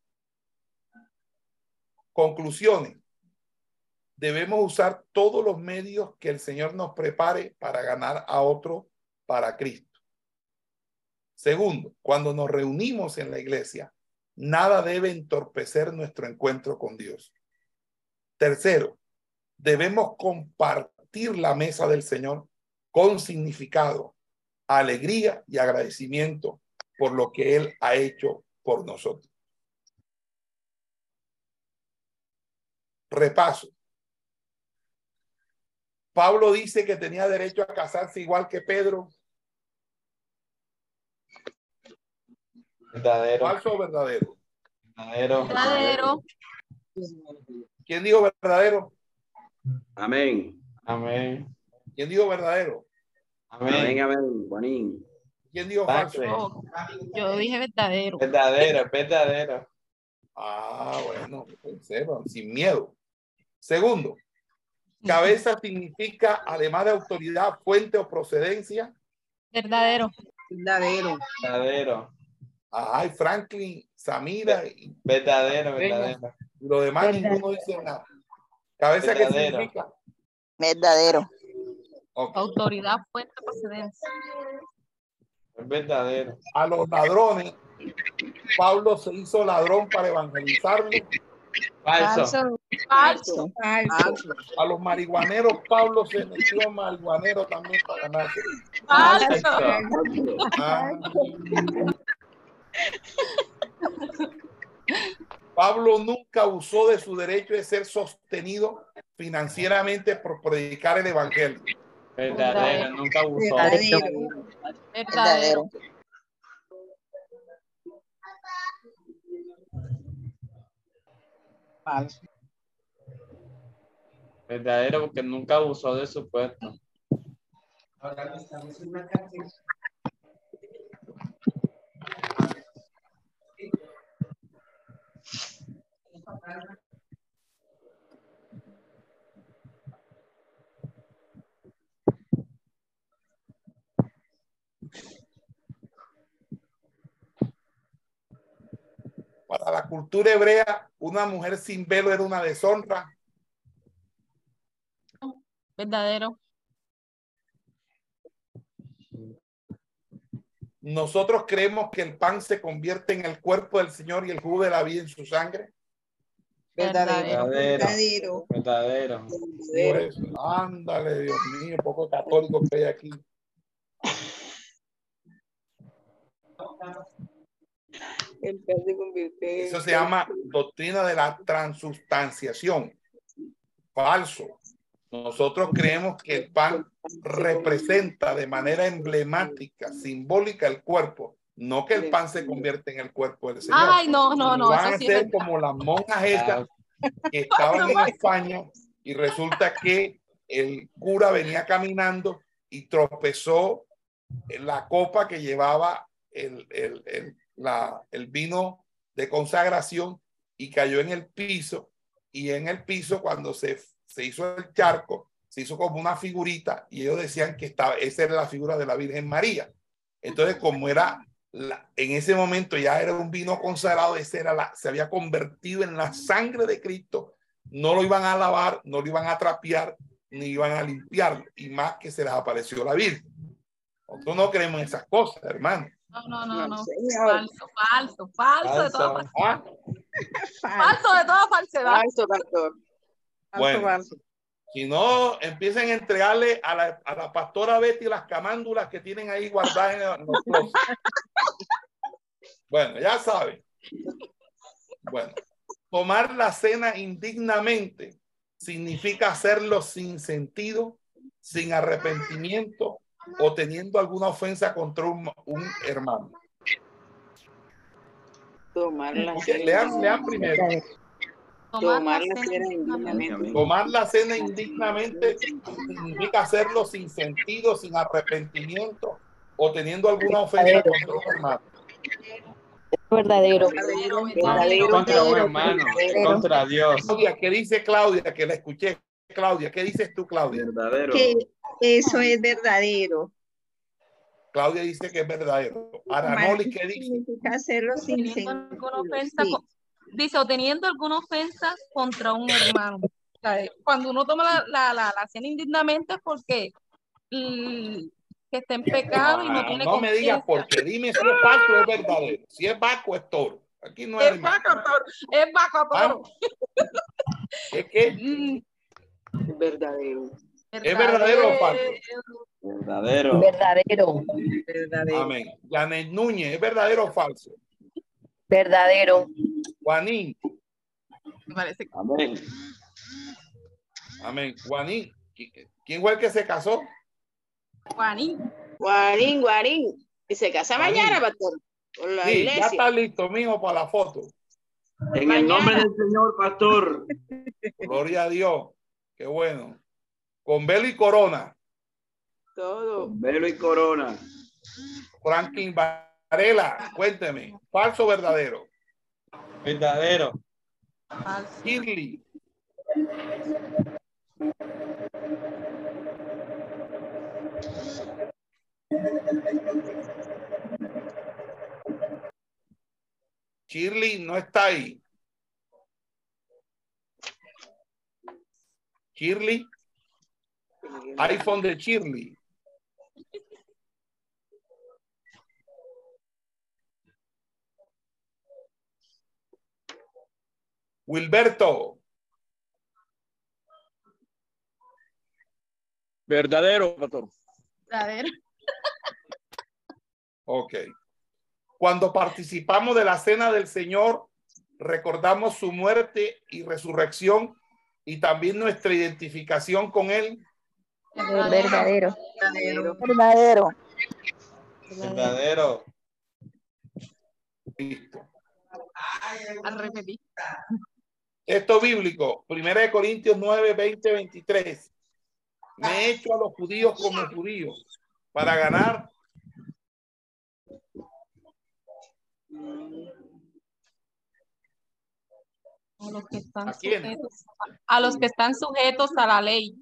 Conclusiones. Debemos usar todos los medios que el Señor nos prepare para ganar a otro para Cristo. Segundo, cuando nos reunimos en la iglesia, nada debe entorpecer nuestro encuentro con Dios. Tercero, debemos compartir la mesa del Señor con significado, alegría y agradecimiento por lo que Él ha hecho por nosotros. Repaso. Pablo dice que tenía derecho a casarse igual que Pedro. Verdadero, ¿Falso o verdadero? verdadero. Verdadero. ¿Quién dijo verdadero? Amén. Amén. ¿Quién dijo verdadero? Amén, Amén. amén. ¿Quién dijo falso? Yo dije verdadero. Verdadero, verdadero. Ah, bueno, sin miedo. Segundo, cabeza significa, además de autoridad, fuente o procedencia. Verdadero. Verdadero. Verdadero. Ay, Franklin, Samira y Verdadero, verdadero. lo demás ninguno dice nada. Cabeza que Verdadero. significa. Verdadero. Ok. Autoridad, fuente, procedencia. Es verdadero. A los ladrones, Pablo se hizo ladrón para evangelizarlos. Falso. Falso. Falso. A los marihuaneros, Pablo se metió marihuanero también para ganarse. Falso. Ah. Pablo nunca usó de su derecho de ser sostenido financieramente por predicar el evangelio. Verdadero. Nunca abusó. Verdadero. Verdadero. Falso. Verdadero porque nunca abusó de su puesto. Para la cultura hebrea, una mujer sin velo era una deshonra. Verdadero. Nosotros creemos que el pan se convierte en el cuerpo del Señor y el jugo de la vida en su sangre. Verdadero. Verdadero. Verdadero. Pues, ándale, Dios mío, poco católico que hay aquí. Eso se llama doctrina de la transustanciación. Falso. Nosotros creemos que el pan representa de manera emblemática, simbólica el cuerpo, no que el pan se convierte en el cuerpo del Señor. Ay, no, no, no. Van Eso a sí ser como las monjas estas que estaban en España y resulta que el cura venía caminando y tropezó en la copa que llevaba el, el, el, la, el vino de consagración y cayó en el piso y en el piso cuando se, se hizo el charco se hizo como una figurita y ellos decían que estaba, esa era la figura de la Virgen María. Entonces como era la- en ese momento ya era un vino consagrado, ese era la, se había convertido en la sangre de Cristo, no lo iban a lavar, no lo iban a trapear, ni iban a limpiar, y más que se les apareció la Virgen. Nosotros no creemos en esas cosas, hermano. No, no, no, no. Falso, falso, falso de toda Falso. Ah, falso de toda falsedad. Falso, pastor. Bueno. falso. Si no, empiecen a entregarle a la, a la pastora Betty las camándulas que tienen ahí guardadas en los closets. Bueno, ya saben. Bueno, tomar la cena indignamente significa hacerlo sin sentido, sin arrepentimiento o teniendo alguna ofensa contra un, un hermano. Tomar la Ok, lean, lean primero. Tomar la cena indignamente. Tomar la cena indignamente significa hacerlo sin sentido, sin arrepentimiento o teniendo alguna ofensa contra un hermano. Verdadero. Verdadero, Verdadero. Contra un hermano. Contra Dios. Claudia, ¿qué dice Claudia? Que la escuché. Claudia, ¿qué dices tú, Claudia? Verdadero. Que eso es verdadero. Claudia dice que es verdadero. Aranoli, ¿qué dice? Significa hacerlo sin sentido. Sí. Dice, o teniendo alguna ofensa contra un hermano. Cuando uno toma la, la, la, la cena indignamente es porque que está en pecado y no tiene Ah, no me digas porque dime si es Paco o es verdadero. Si es Paco es toro. Aquí no es Es vaca, toro, es vaca, toro. Es que Mm, Verdadero. ¿Es verdadero o falso? Verdadero. Verdadero. Verdadero. Amén. Janet Núñez, ¿es verdadero o falso? Verdadero. Juanín, Me parece que Amén. amén. Juanín, ¿qui- ¿quién fue el que se casó? Juanín. Guarín, guarín. Y se casa Guarín. mañana, pastor. Por la Sí, ya está listo, mijo, para la foto. En el nombre del Señor, pastor. Gloria a Dios. Qué bueno. Con velo y corona. Todo. Velo y corona. Franklin Varela, cuénteme. ¿Falso o verdadero? Verdadero. Shirley. Shirley no está ahí. Shirley. iPhone de Shirley. Wilberto. Verdadero, pastor. Verdadero. Ok. Cuando participamos de la cena del Señor, recordamos su muerte y resurrección y también nuestra identificación con Él. Verdadero. Verdadero. Verdadero. Verdadero. Listo. Al repetir. Esto bíblico, 1 de Corintios 9, 20, 23. Me he hecho a los judíos como judíos para ganar A los que están ¿A sujetos a los que están sujetos a la ley.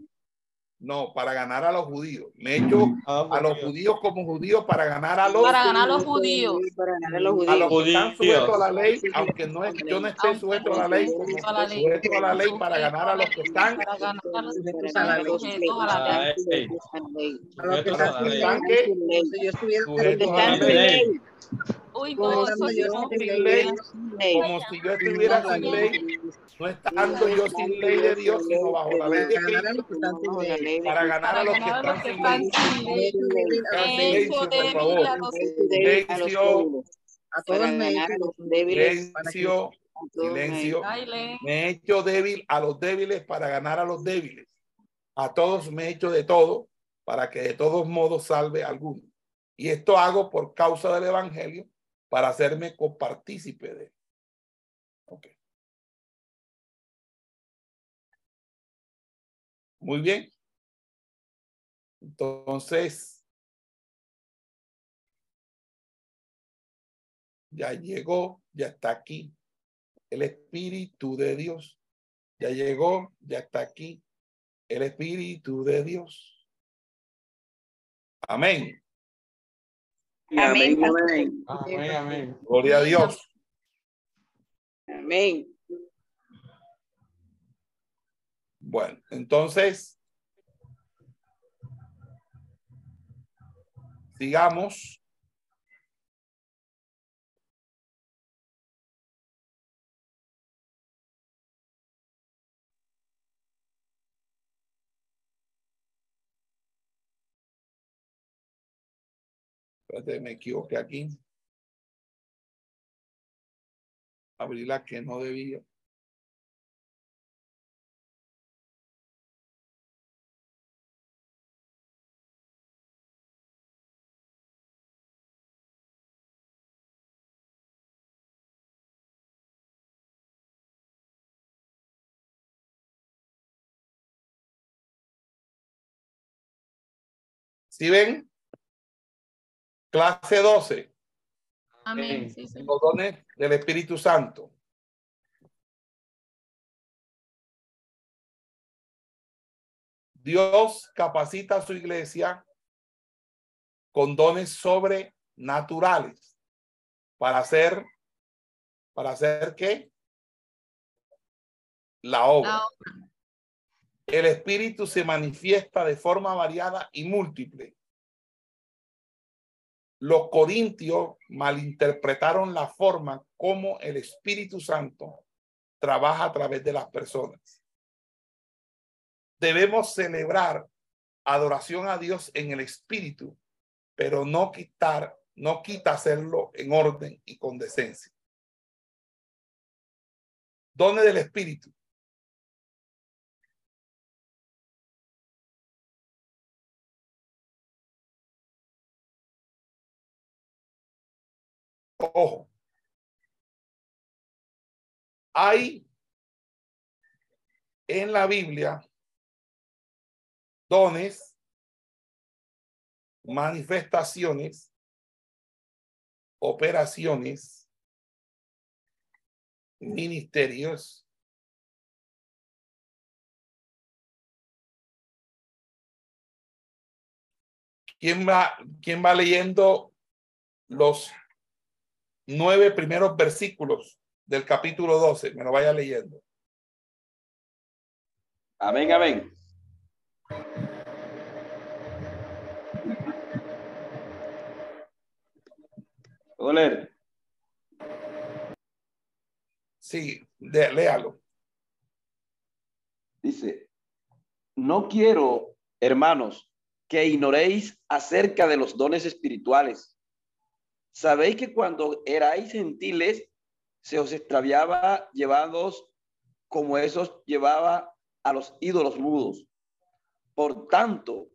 No, para ganar a los judíos. Me he hecho a los judíos como judíos para ganar a los Para ganar a los judíos. Para ganar a los a los judíos. que están Judíos. sujetos a la ley, aunque no es, yo no esté sujeto a la ley, Sujeto a la ley. sujeto a la ley para ganar a los que están, Para ganar a los que Sujetos a la ley. a los que están que yo estuviera Uy, Como no, eso yo no. sin ley. como si yo estuviera sin ley, no estando yo sin ley de Dios, sino bajo la ley de Cristo, para ganar a los que están sin ley. Silencio, por favor. Silencio, A todos débiles. silencio, silencio. Me he hecho débil a los débiles para ganar a los débiles. A todos me he hecho de todo para que de todos modos salve a alguno. Y esto hago por causa del evangelio para hacerme copartícipe de. Ok. Muy bien. Entonces, ya llegó, ya está aquí el Espíritu de Dios. Ya llegó, ya está aquí el Espíritu de Dios. Amén. Amén, amén. Amén, amén. Gloria a Dios. Amén. Bueno, entonces, sigamos. Me equivoqué aquí. Abrí la que no debía. ¿Sí ven? Clase 12, Amén. Sí, sí. los dones del Espíritu Santo. Dios capacita a su iglesia con dones sobrenaturales para hacer, para hacer qué? La obra. La obra. El Espíritu se manifiesta de forma variada y múltiple. Los corintios malinterpretaron la forma como el Espíritu Santo trabaja a través de las personas. Debemos celebrar adoración a Dios en el Espíritu, pero no quitar, no quita hacerlo en orden y con decencia. Dones del Espíritu. Ojo. Hay en la Biblia dones, manifestaciones, operaciones ministerios. ¿Quién va, quién va leyendo los nueve primeros versículos del capítulo 12? Me lo vaya leyendo. Amén, amén. ¿Puedo leer? Sí, de- léalo. Dice, no quiero, hermanos, que ignoréis acerca de los dones espirituales. Sabéis que cuando erais gentiles, se os extraviaba llevados como esos llevaba a los ídolos mudos. Por tanto,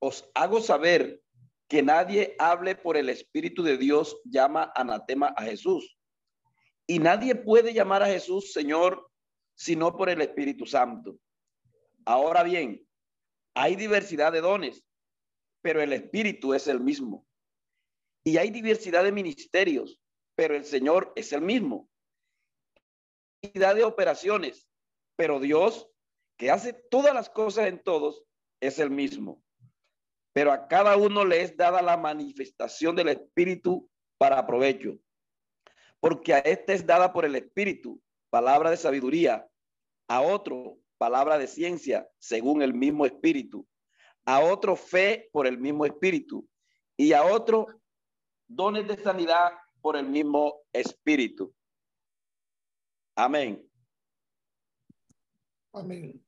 os hago saber que nadie hable por el Espíritu de Dios llama anatema a Jesús. Y nadie puede llamar a Jesús Señor sino por el Espíritu Santo. Ahora bien, hay diversidad de dones, pero el Espíritu es el mismo. Y hay diversidad de ministerios, pero el Señor es el mismo. Diversidad de operaciones, pero Dios, que hace todas las cosas en todos, es el mismo. Pero a cada uno le es dada la manifestación del Espíritu para provecho. Porque a este es dada por el Espíritu palabra de sabiduría, a otro palabra de ciencia según el mismo Espíritu, a otro fe por el mismo Espíritu y a otro dones de sanidad por el mismo Espíritu. Amén. Amén.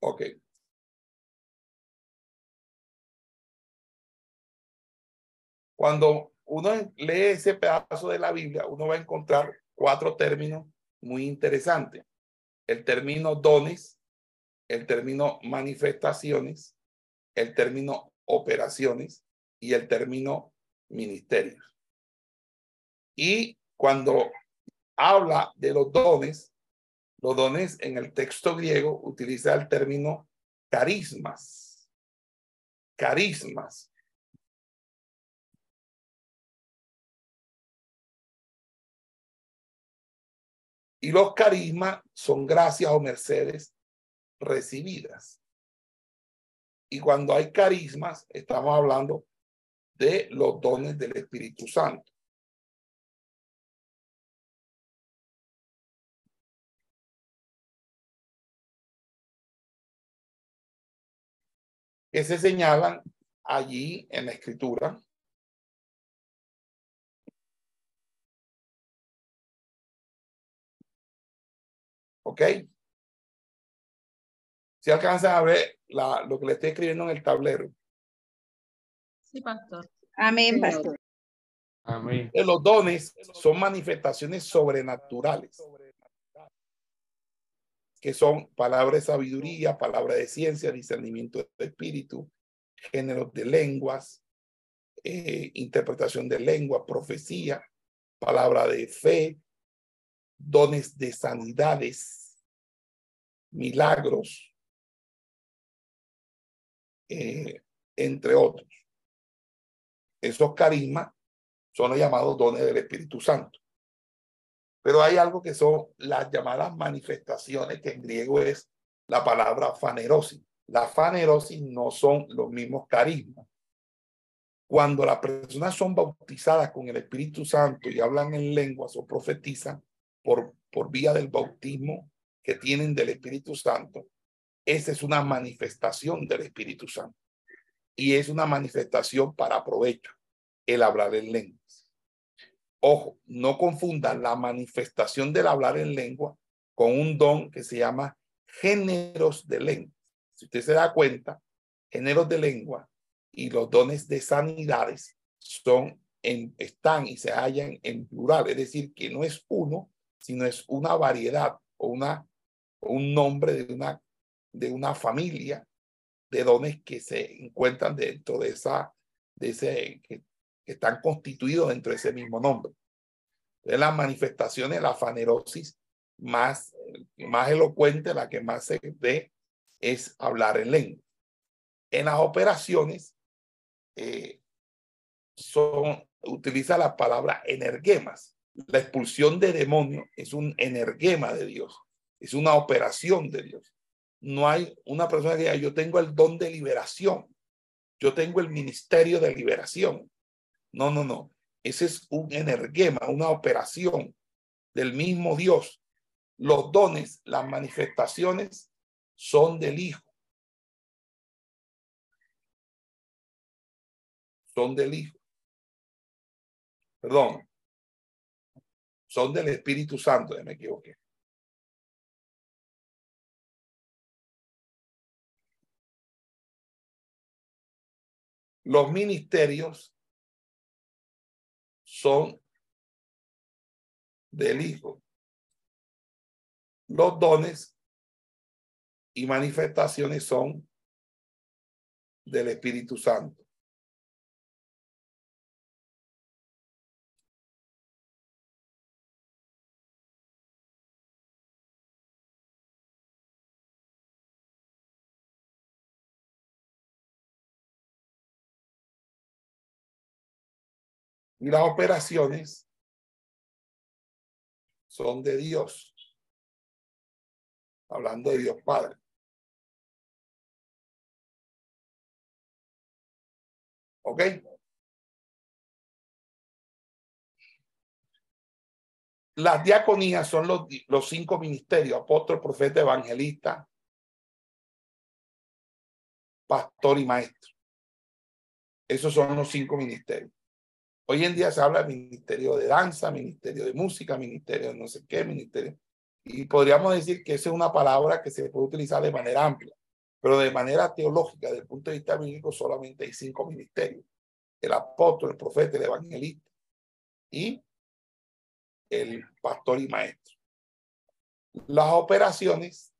Ok. Cuando uno lee ese pedazo de la Biblia, uno va a encontrar cuatro términos muy interesantes. El término dones, el término manifestaciones, el término operaciones y el término ministerios. Y cuando habla de los dones, los dones en el texto griego utiliza el término carismas. Carismas. Y los carismas son gracias o mercedes recibidas. Y cuando hay carismas, estamos hablando de los dones del Espíritu Santo. que se señalan allí en la escritura. ¿Ok? Si alcanzan a ver la, lo que le estoy escribiendo en el tablero. Sí, pastor. Amén, pastor. Amén. Los dones son manifestaciones sobrenaturales, que son palabra de sabiduría, palabra de ciencia, discernimiento de espíritu, géneros de lenguas, eh, interpretación de lengua, profecía, palabra de fe, dones de sanidades, milagros, eh, entre otros. Esos carismas son los llamados dones del Espíritu Santo. Pero hay algo que son las llamadas manifestaciones, que en griego es la palabra fanerosis. La fanerosis no son los mismos carismas. Cuando las personas son bautizadas con el Espíritu Santo y hablan en lenguas o profetizan por, por vía del bautismo que tienen del Espíritu Santo, esa es una manifestación del Espíritu Santo. Y es una manifestación para provecho, el hablar en lenguas. Ojo, no confundan la manifestación del hablar en lengua con un don que se llama géneros de lengua. Si usted se da cuenta, géneros de lengua y los dones de sanidades son están y se hallan en plural, es decir, que no es uno, sino es una variedad o una, un nombre de una, de una familia de dones que se encuentran dentro de esa, de ese, que, están constituidos dentro de ese mismo nombre. De las manifestaciones, la fanerosis más, más elocuente, la que más se ve, es hablar en lengua. En las operaciones, eh, son utiliza la palabra energemas. La expulsión de demonios es un energema de Dios, es una operación de Dios. No hay una persona que diga, yo tengo el don de liberación, yo tengo el ministerio de liberación. No, no, no. Ese es un energema, una operación del mismo Dios. Los dones, las manifestaciones son del Hijo. Son del Hijo. Perdón. Son del Espíritu Santo, me equivoqué. Los ministerios son del Hijo. Los dones y manifestaciones son del Espíritu Santo. Las operaciones son de Dios. Hablando de Dios Padre. ¿Ok? Las diaconías son los, los cinco ministerios, apóstol, profeta, evangelista, pastor y maestro. Esos son los cinco ministerios. Hoy en día se habla de ministerio de danza, ministerio de música, ministerio de no sé qué, ministerio. Y podríamos decir que esa es una palabra que se puede utilizar de manera amplia, pero de manera teológica, desde el punto de vista bíblico, solamente hay cinco ministerios. El apóstol, el profeta, el evangelista y el pastor y maestro. Las operaciones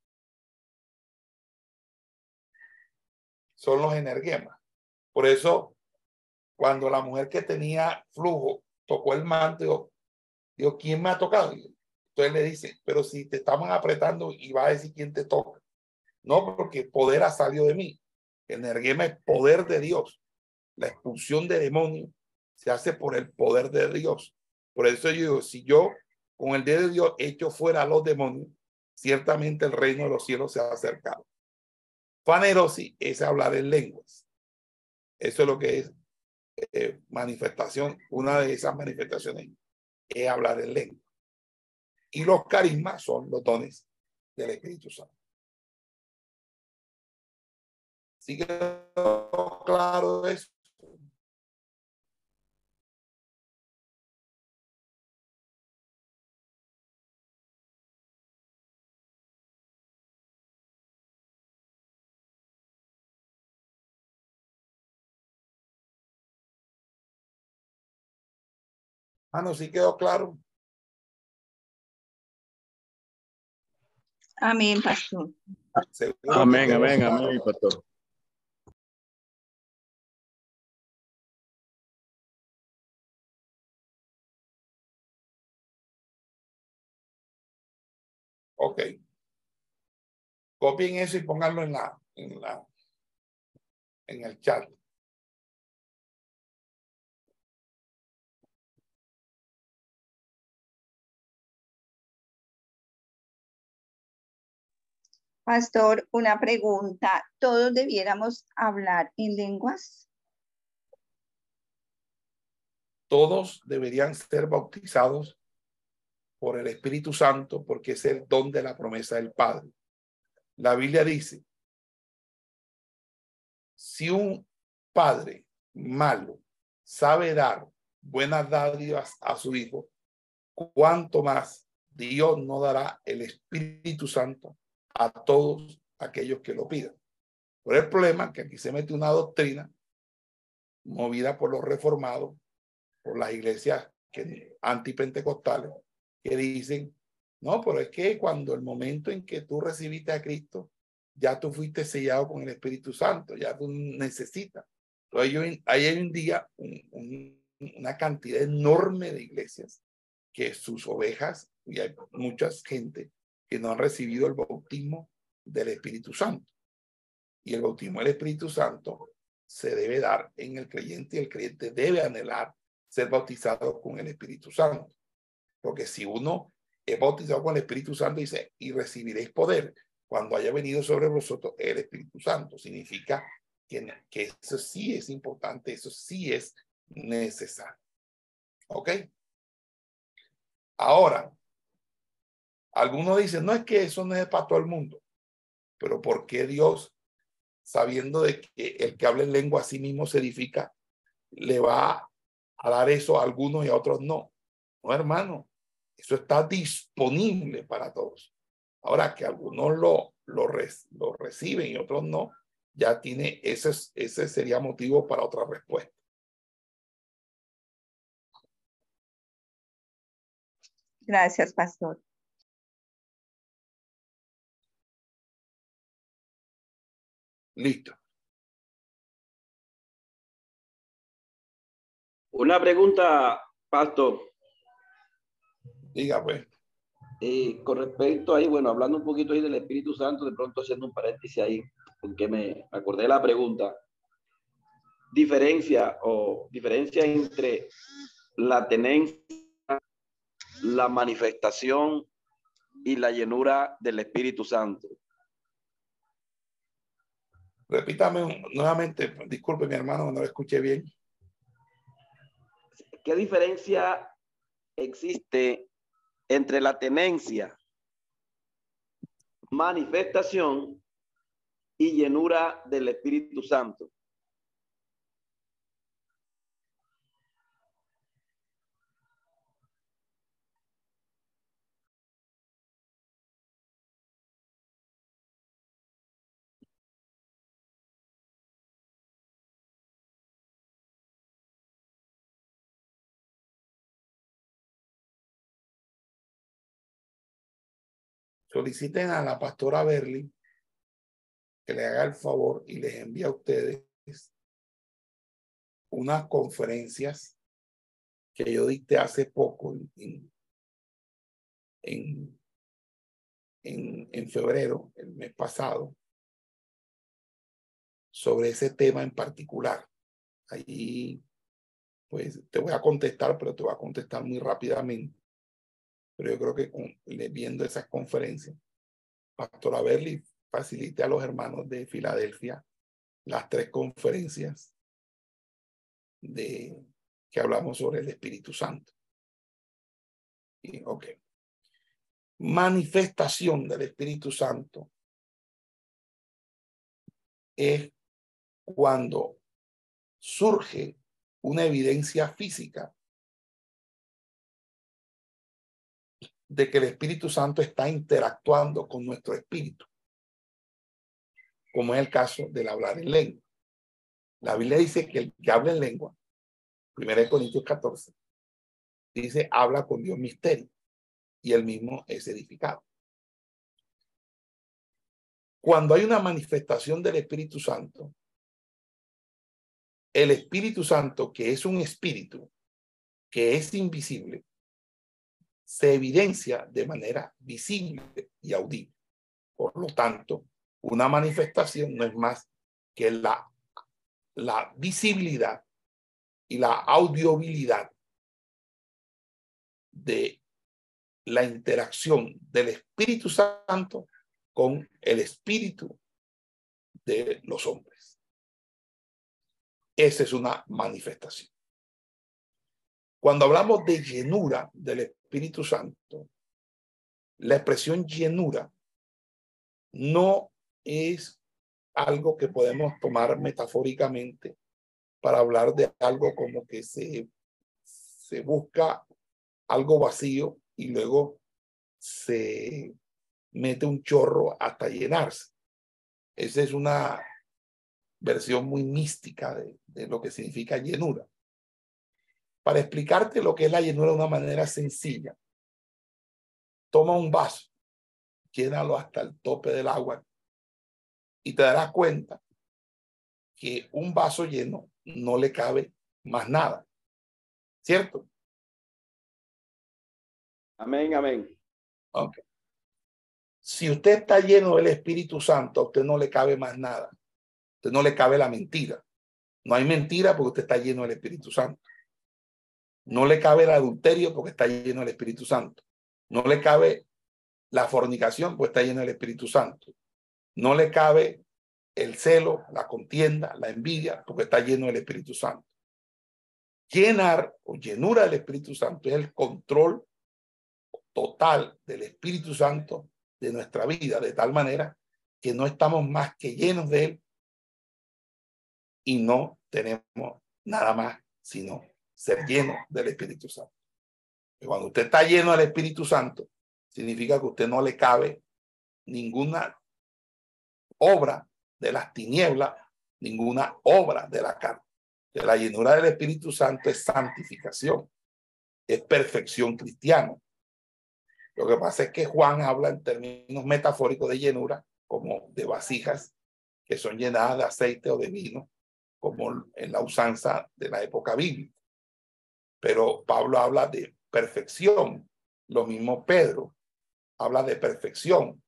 son los energemas. Por eso cuando la mujer que tenía flujo tocó el manto, dijo, ¿quién me ha tocado? Entonces le dice, pero si te estaban apretando y va a decir quién te toca. No, porque poder ha salido de mí. El energema es poder de Dios. La expulsión de demonios se hace por el poder de Dios. Por eso yo digo, si yo con el dedo de Dios echo fuera a los demonios, ciertamente el reino de los cielos se ha acercado. Fanerosi es hablar en lenguas. Eso es lo que es eh, manifestación, una de esas manifestaciones es hablar en lengua. Y los carismas son los dones del Espíritu Santo. ¿Sí quedó claro eso? Ah, no, sí quedó claro. Amén, pastor. Amén, amén, claro. amén, pastor. Ok. Copien eso y pónganlo en la, en la, en el chat. Pastor, una pregunta. ¿Todos debiéramos hablar en lenguas? Todos deberían ser bautizados por el Espíritu Santo porque es el don de la promesa del Padre. La Biblia dice, si un padre malo sabe dar buenas dádivas a su hijo, cuánto más Dios no dará el Espíritu Santo a todos aquellos que lo pidan. Por el problema es que aquí se mete una doctrina movida por los reformados, por las iglesias que, antipentecostales, que dicen, no, pero es que cuando el momento en que tú recibiste a Cristo, ya tú fuiste sellado con el Espíritu Santo, ya tú necesitas. Entonces, ahí hay un día un- un- una cantidad enorme de iglesias que sus ovejas, y hay mucha gente que no han recibido el bautismo del Espíritu Santo. Y el bautismo del Espíritu Santo se debe dar en el creyente y el creyente debe anhelar ser bautizado con el Espíritu Santo. Porque si uno es bautizado con el Espíritu Santo, dice, y recibiréis poder cuando haya venido sobre vosotros el Espíritu Santo. Significa que, que eso sí es importante, eso sí es necesario. ¿Ok? Ahora, algunos dicen, no es que eso no es para todo el mundo, pero ¿por qué Dios, sabiendo de que el que habla en lengua a sí mismo se edifica, le va a dar eso a algunos y a otros no? No, hermano, eso está disponible para todos. Ahora que algunos lo, lo, reciben y otros no, ya tiene, ese, ese sería motivo para otra respuesta. Gracias, pastor. Listo. Una pregunta, Pastor. Diga, pues. Eh, con respecto ahí, bueno, hablando un poquito ahí del Espíritu Santo, de pronto haciendo un paréntesis ahí, porque me acordé de la pregunta. Diferencia o diferencia entre la tenencia, la manifestación y la llenura del Espíritu Santo. Repítame nuevamente, disculpe mi hermano, no lo escuché bien. ¿Qué diferencia existe entre la tenencia, manifestación y llenura del Espíritu Santo? Soliciten a la pastora Berly que le haga el favor y les envíe a ustedes unas conferencias que yo dicté hace poco en, en, en, en febrero, el mes pasado, sobre ese tema en particular. Ahí, pues te voy a contestar, pero te voy a contestar muy rápidamente pero yo creo que viendo esas conferencias, Pastora Berli facilite a los hermanos de Filadelfia las tres conferencias de que hablamos sobre el Espíritu Santo. Y. Manifestación del Espíritu Santo es cuando surge una evidencia física de que el Espíritu Santo está interactuando con nuestro espíritu, como es el caso del hablar en lengua. La Biblia dice que el que habla en lengua, 1 Corintios 14, dice, habla con Dios misterio y el mismo es edificado. Cuando hay una manifestación del Espíritu Santo, el Espíritu Santo, que es un espíritu, que es invisible, se evidencia de manera visible y audible. Por lo tanto, una manifestación no es más que la, la visibilidad y la audibilidad de la interacción del Espíritu Santo con el espíritu de los hombres. Esa es una manifestación. Cuando hablamos de llenura del Espíritu Santo, la expresión llenura no es algo que podemos tomar metafóricamente para hablar de algo como que se, se busca algo vacío y luego se mete un chorro hasta llenarse. Esa es una versión muy mística de, de lo que significa llenura. Para explicarte lo que es la llenura de una manera sencilla, toma un vaso, llénalo hasta el tope del agua y te darás cuenta que un vaso lleno no le cabe más nada. ¿Cierto? Amén, amén. Si usted está lleno del Espíritu Santo, a usted no le cabe más nada. A usted no le cabe la mentira. No hay mentira porque usted está lleno del Espíritu Santo. No le cabe el adulterio porque está lleno del Espíritu Santo. No le cabe la fornicación porque está lleno del Espíritu Santo. No le cabe el celo, la contienda, la envidia porque está lleno del Espíritu Santo. Llenar o llenura del Espíritu Santo es el control total del Espíritu Santo de nuestra vida, de tal manera que no estamos más que llenos de Él y no tenemos nada más sino ser llenos del Espíritu Santo. Cuando usted está lleno del Espíritu Santo, significa que usted no le cabe ninguna obra de las tinieblas, ninguna obra de la carne. Que la llenura del Espíritu Santo es santificación, es perfección cristiana. Lo que pasa es que Juan habla en términos metafóricos de llenura, como de vasijas que son llenadas de aceite o de vino, como en la usanza de la época bíblica. Pero Pablo habla de perfección, lo mismo Pedro habla de perfección.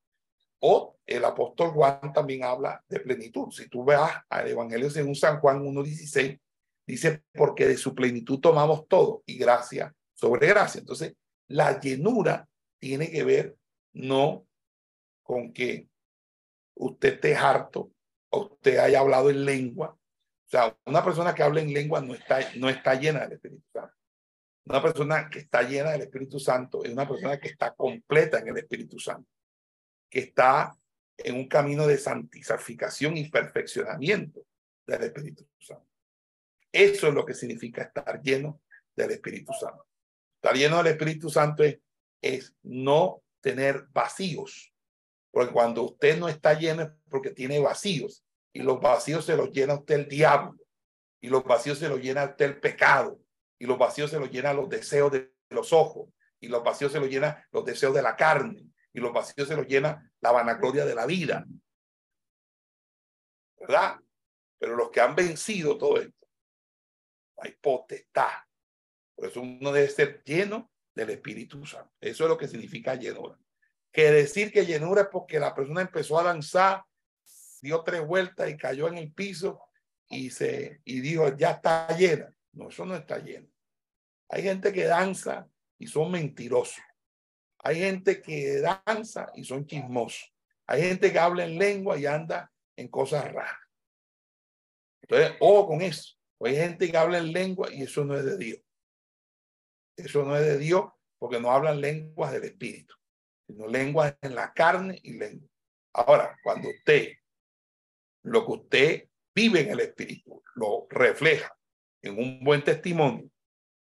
O el apóstol Juan también habla de plenitud. Si tú veas al Evangelio según San Juan 1.16, dice, porque de su plenitud tomamos todo y gracia sobre gracia. Entonces, la llenura tiene que ver no con que usted esté harto o usted haya hablado en lengua. O sea, una persona que habla en lengua no está, no está llena del Espíritu Santo. Una persona que está llena del Espíritu Santo es una persona que está completa en el Espíritu Santo, que está en un camino de santificación y perfeccionamiento del Espíritu Santo. Eso es lo que significa estar lleno del Espíritu Santo. Estar lleno del Espíritu Santo es es no tener vacíos. Porque cuando usted no está lleno es porque tiene vacíos. Y los vacíos se los llena usted el diablo. Y los vacíos se los llena usted el pecado. Y los vacíos se los llena los deseos de los ojos. Y los vacíos se los llena los deseos de la carne. Y los vacíos se los llena la vanagloria de la vida. ¿Verdad? Pero los que han vencido todo esto, hay potestad. Por eso uno debe ser lleno del Espíritu Santo. Eso es lo que significa llenura. Que decir que llenura es porque la persona empezó a danzar, dio tres vueltas y cayó en el piso y se y dijo, ya está llena. No, eso no está lleno. Hay gente que danza y son mentirosos. Hay gente que danza y son chismosos. Hay gente que habla en lengua y anda en cosas raras. Entonces, ojo con eso. Hay gente que habla en lengua y eso no es de Dios. Eso no es de Dios porque no hablan lenguas del espíritu, sino lenguas en la carne y lengua. Ahora, cuando usted, lo que usted vive en el espíritu, lo refleja en un buen testimonio,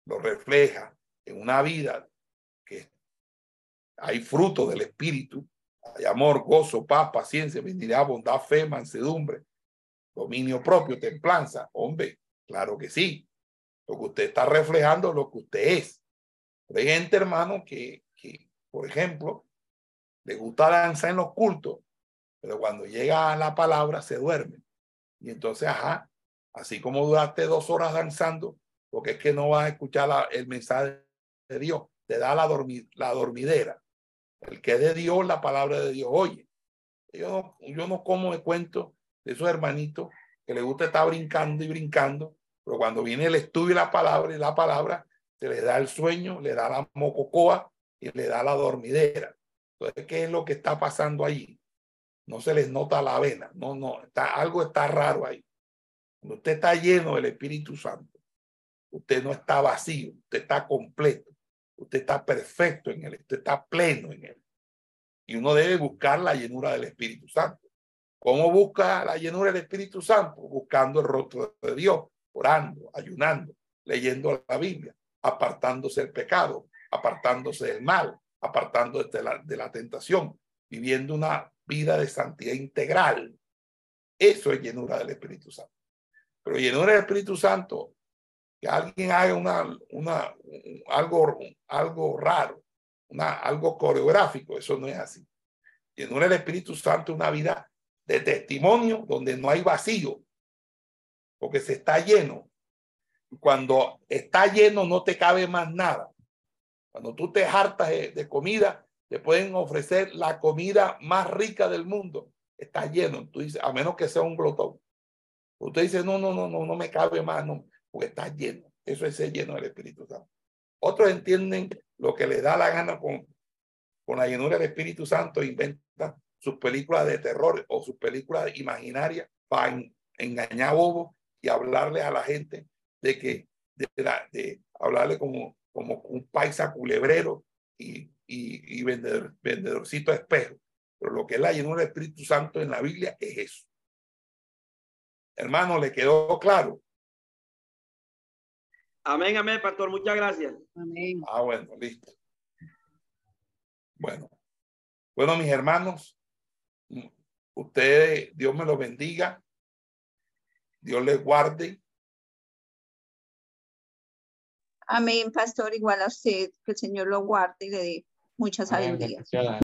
lo refleja en una vida que hay fruto del espíritu, hay amor, gozo, paz, paciencia, benignidad, bondad, fe, mansedumbre, dominio propio, templanza. Hombre, claro que sí. Lo que usted está reflejando lo que usted es. Hay gente, hermano, que, que, por ejemplo, le gusta danzar en los cultos, pero cuando llega a la palabra se duerme. Y entonces, ajá, así como duraste dos horas danzando, porque es que no vas a escuchar el mensaje de Dios, te da la, la dormidera. El que es de Dios, la palabra de Dios, oye. Yo no, yo no como de cuento de esos hermanitos que le gusta estar brincando y brincando, pero cuando viene el estudio y la palabra y la palabra, se le da el sueño, le da la mococoa y le da la dormidera. Entonces, ¿qué es lo que está pasando ahí? No se les nota la vena, no, no, está, algo está raro ahí. Cuando usted está lleno del Espíritu Santo, usted no está vacío, usted está completo, usted está perfecto en él, usted está pleno en él. Y uno debe buscar la llenura del Espíritu Santo. ¿Cómo busca la llenura del Espíritu Santo? Buscando el rostro de Dios, orando, ayunando, leyendo la Biblia apartándose del pecado, apartándose del mal, apartándose de la, de la tentación, viviendo una vida de santidad integral. Eso es llenura del Espíritu Santo. Pero llenura del Espíritu Santo, que alguien haga una, una, algo, algo raro, una, algo coreográfico, eso no es así. Llenura del Espíritu Santo una vida de testimonio donde no hay vacío, porque se está lleno cuando está lleno no te cabe más nada. Cuando tú te hartas de, comida, te pueden ofrecer la comida más rica del mundo. Está lleno. Tú dices, a menos que sea un glotón. Usted dice, no, no, no, no, no me cabe más, no, porque está lleno. Eso es ser lleno del Espíritu Santo. Otros entienden lo que les da la gana con, con la llenura del Espíritu Santo, inventan sus películas de terror o sus películas imaginarias para en- engañar bobos y hablarle a la gente de que, de, la- hablarle como, como un paisa culebrero y, y, vendedor, vendedorcito de espejo. Pero lo que es la llenura del Espíritu Santo en la Biblia es eso. Hermano, ¿le quedó claro? Amén, amén, pastor. Muchas gracias. Amén. Ah, bueno, listo. Bueno, bueno, mis hermanos, ustedes, Dios me los bendiga, Dios les guarde. Amén, pastor, igual a usted, que el Señor lo guarde y le dé mucha Amén, sabiduría.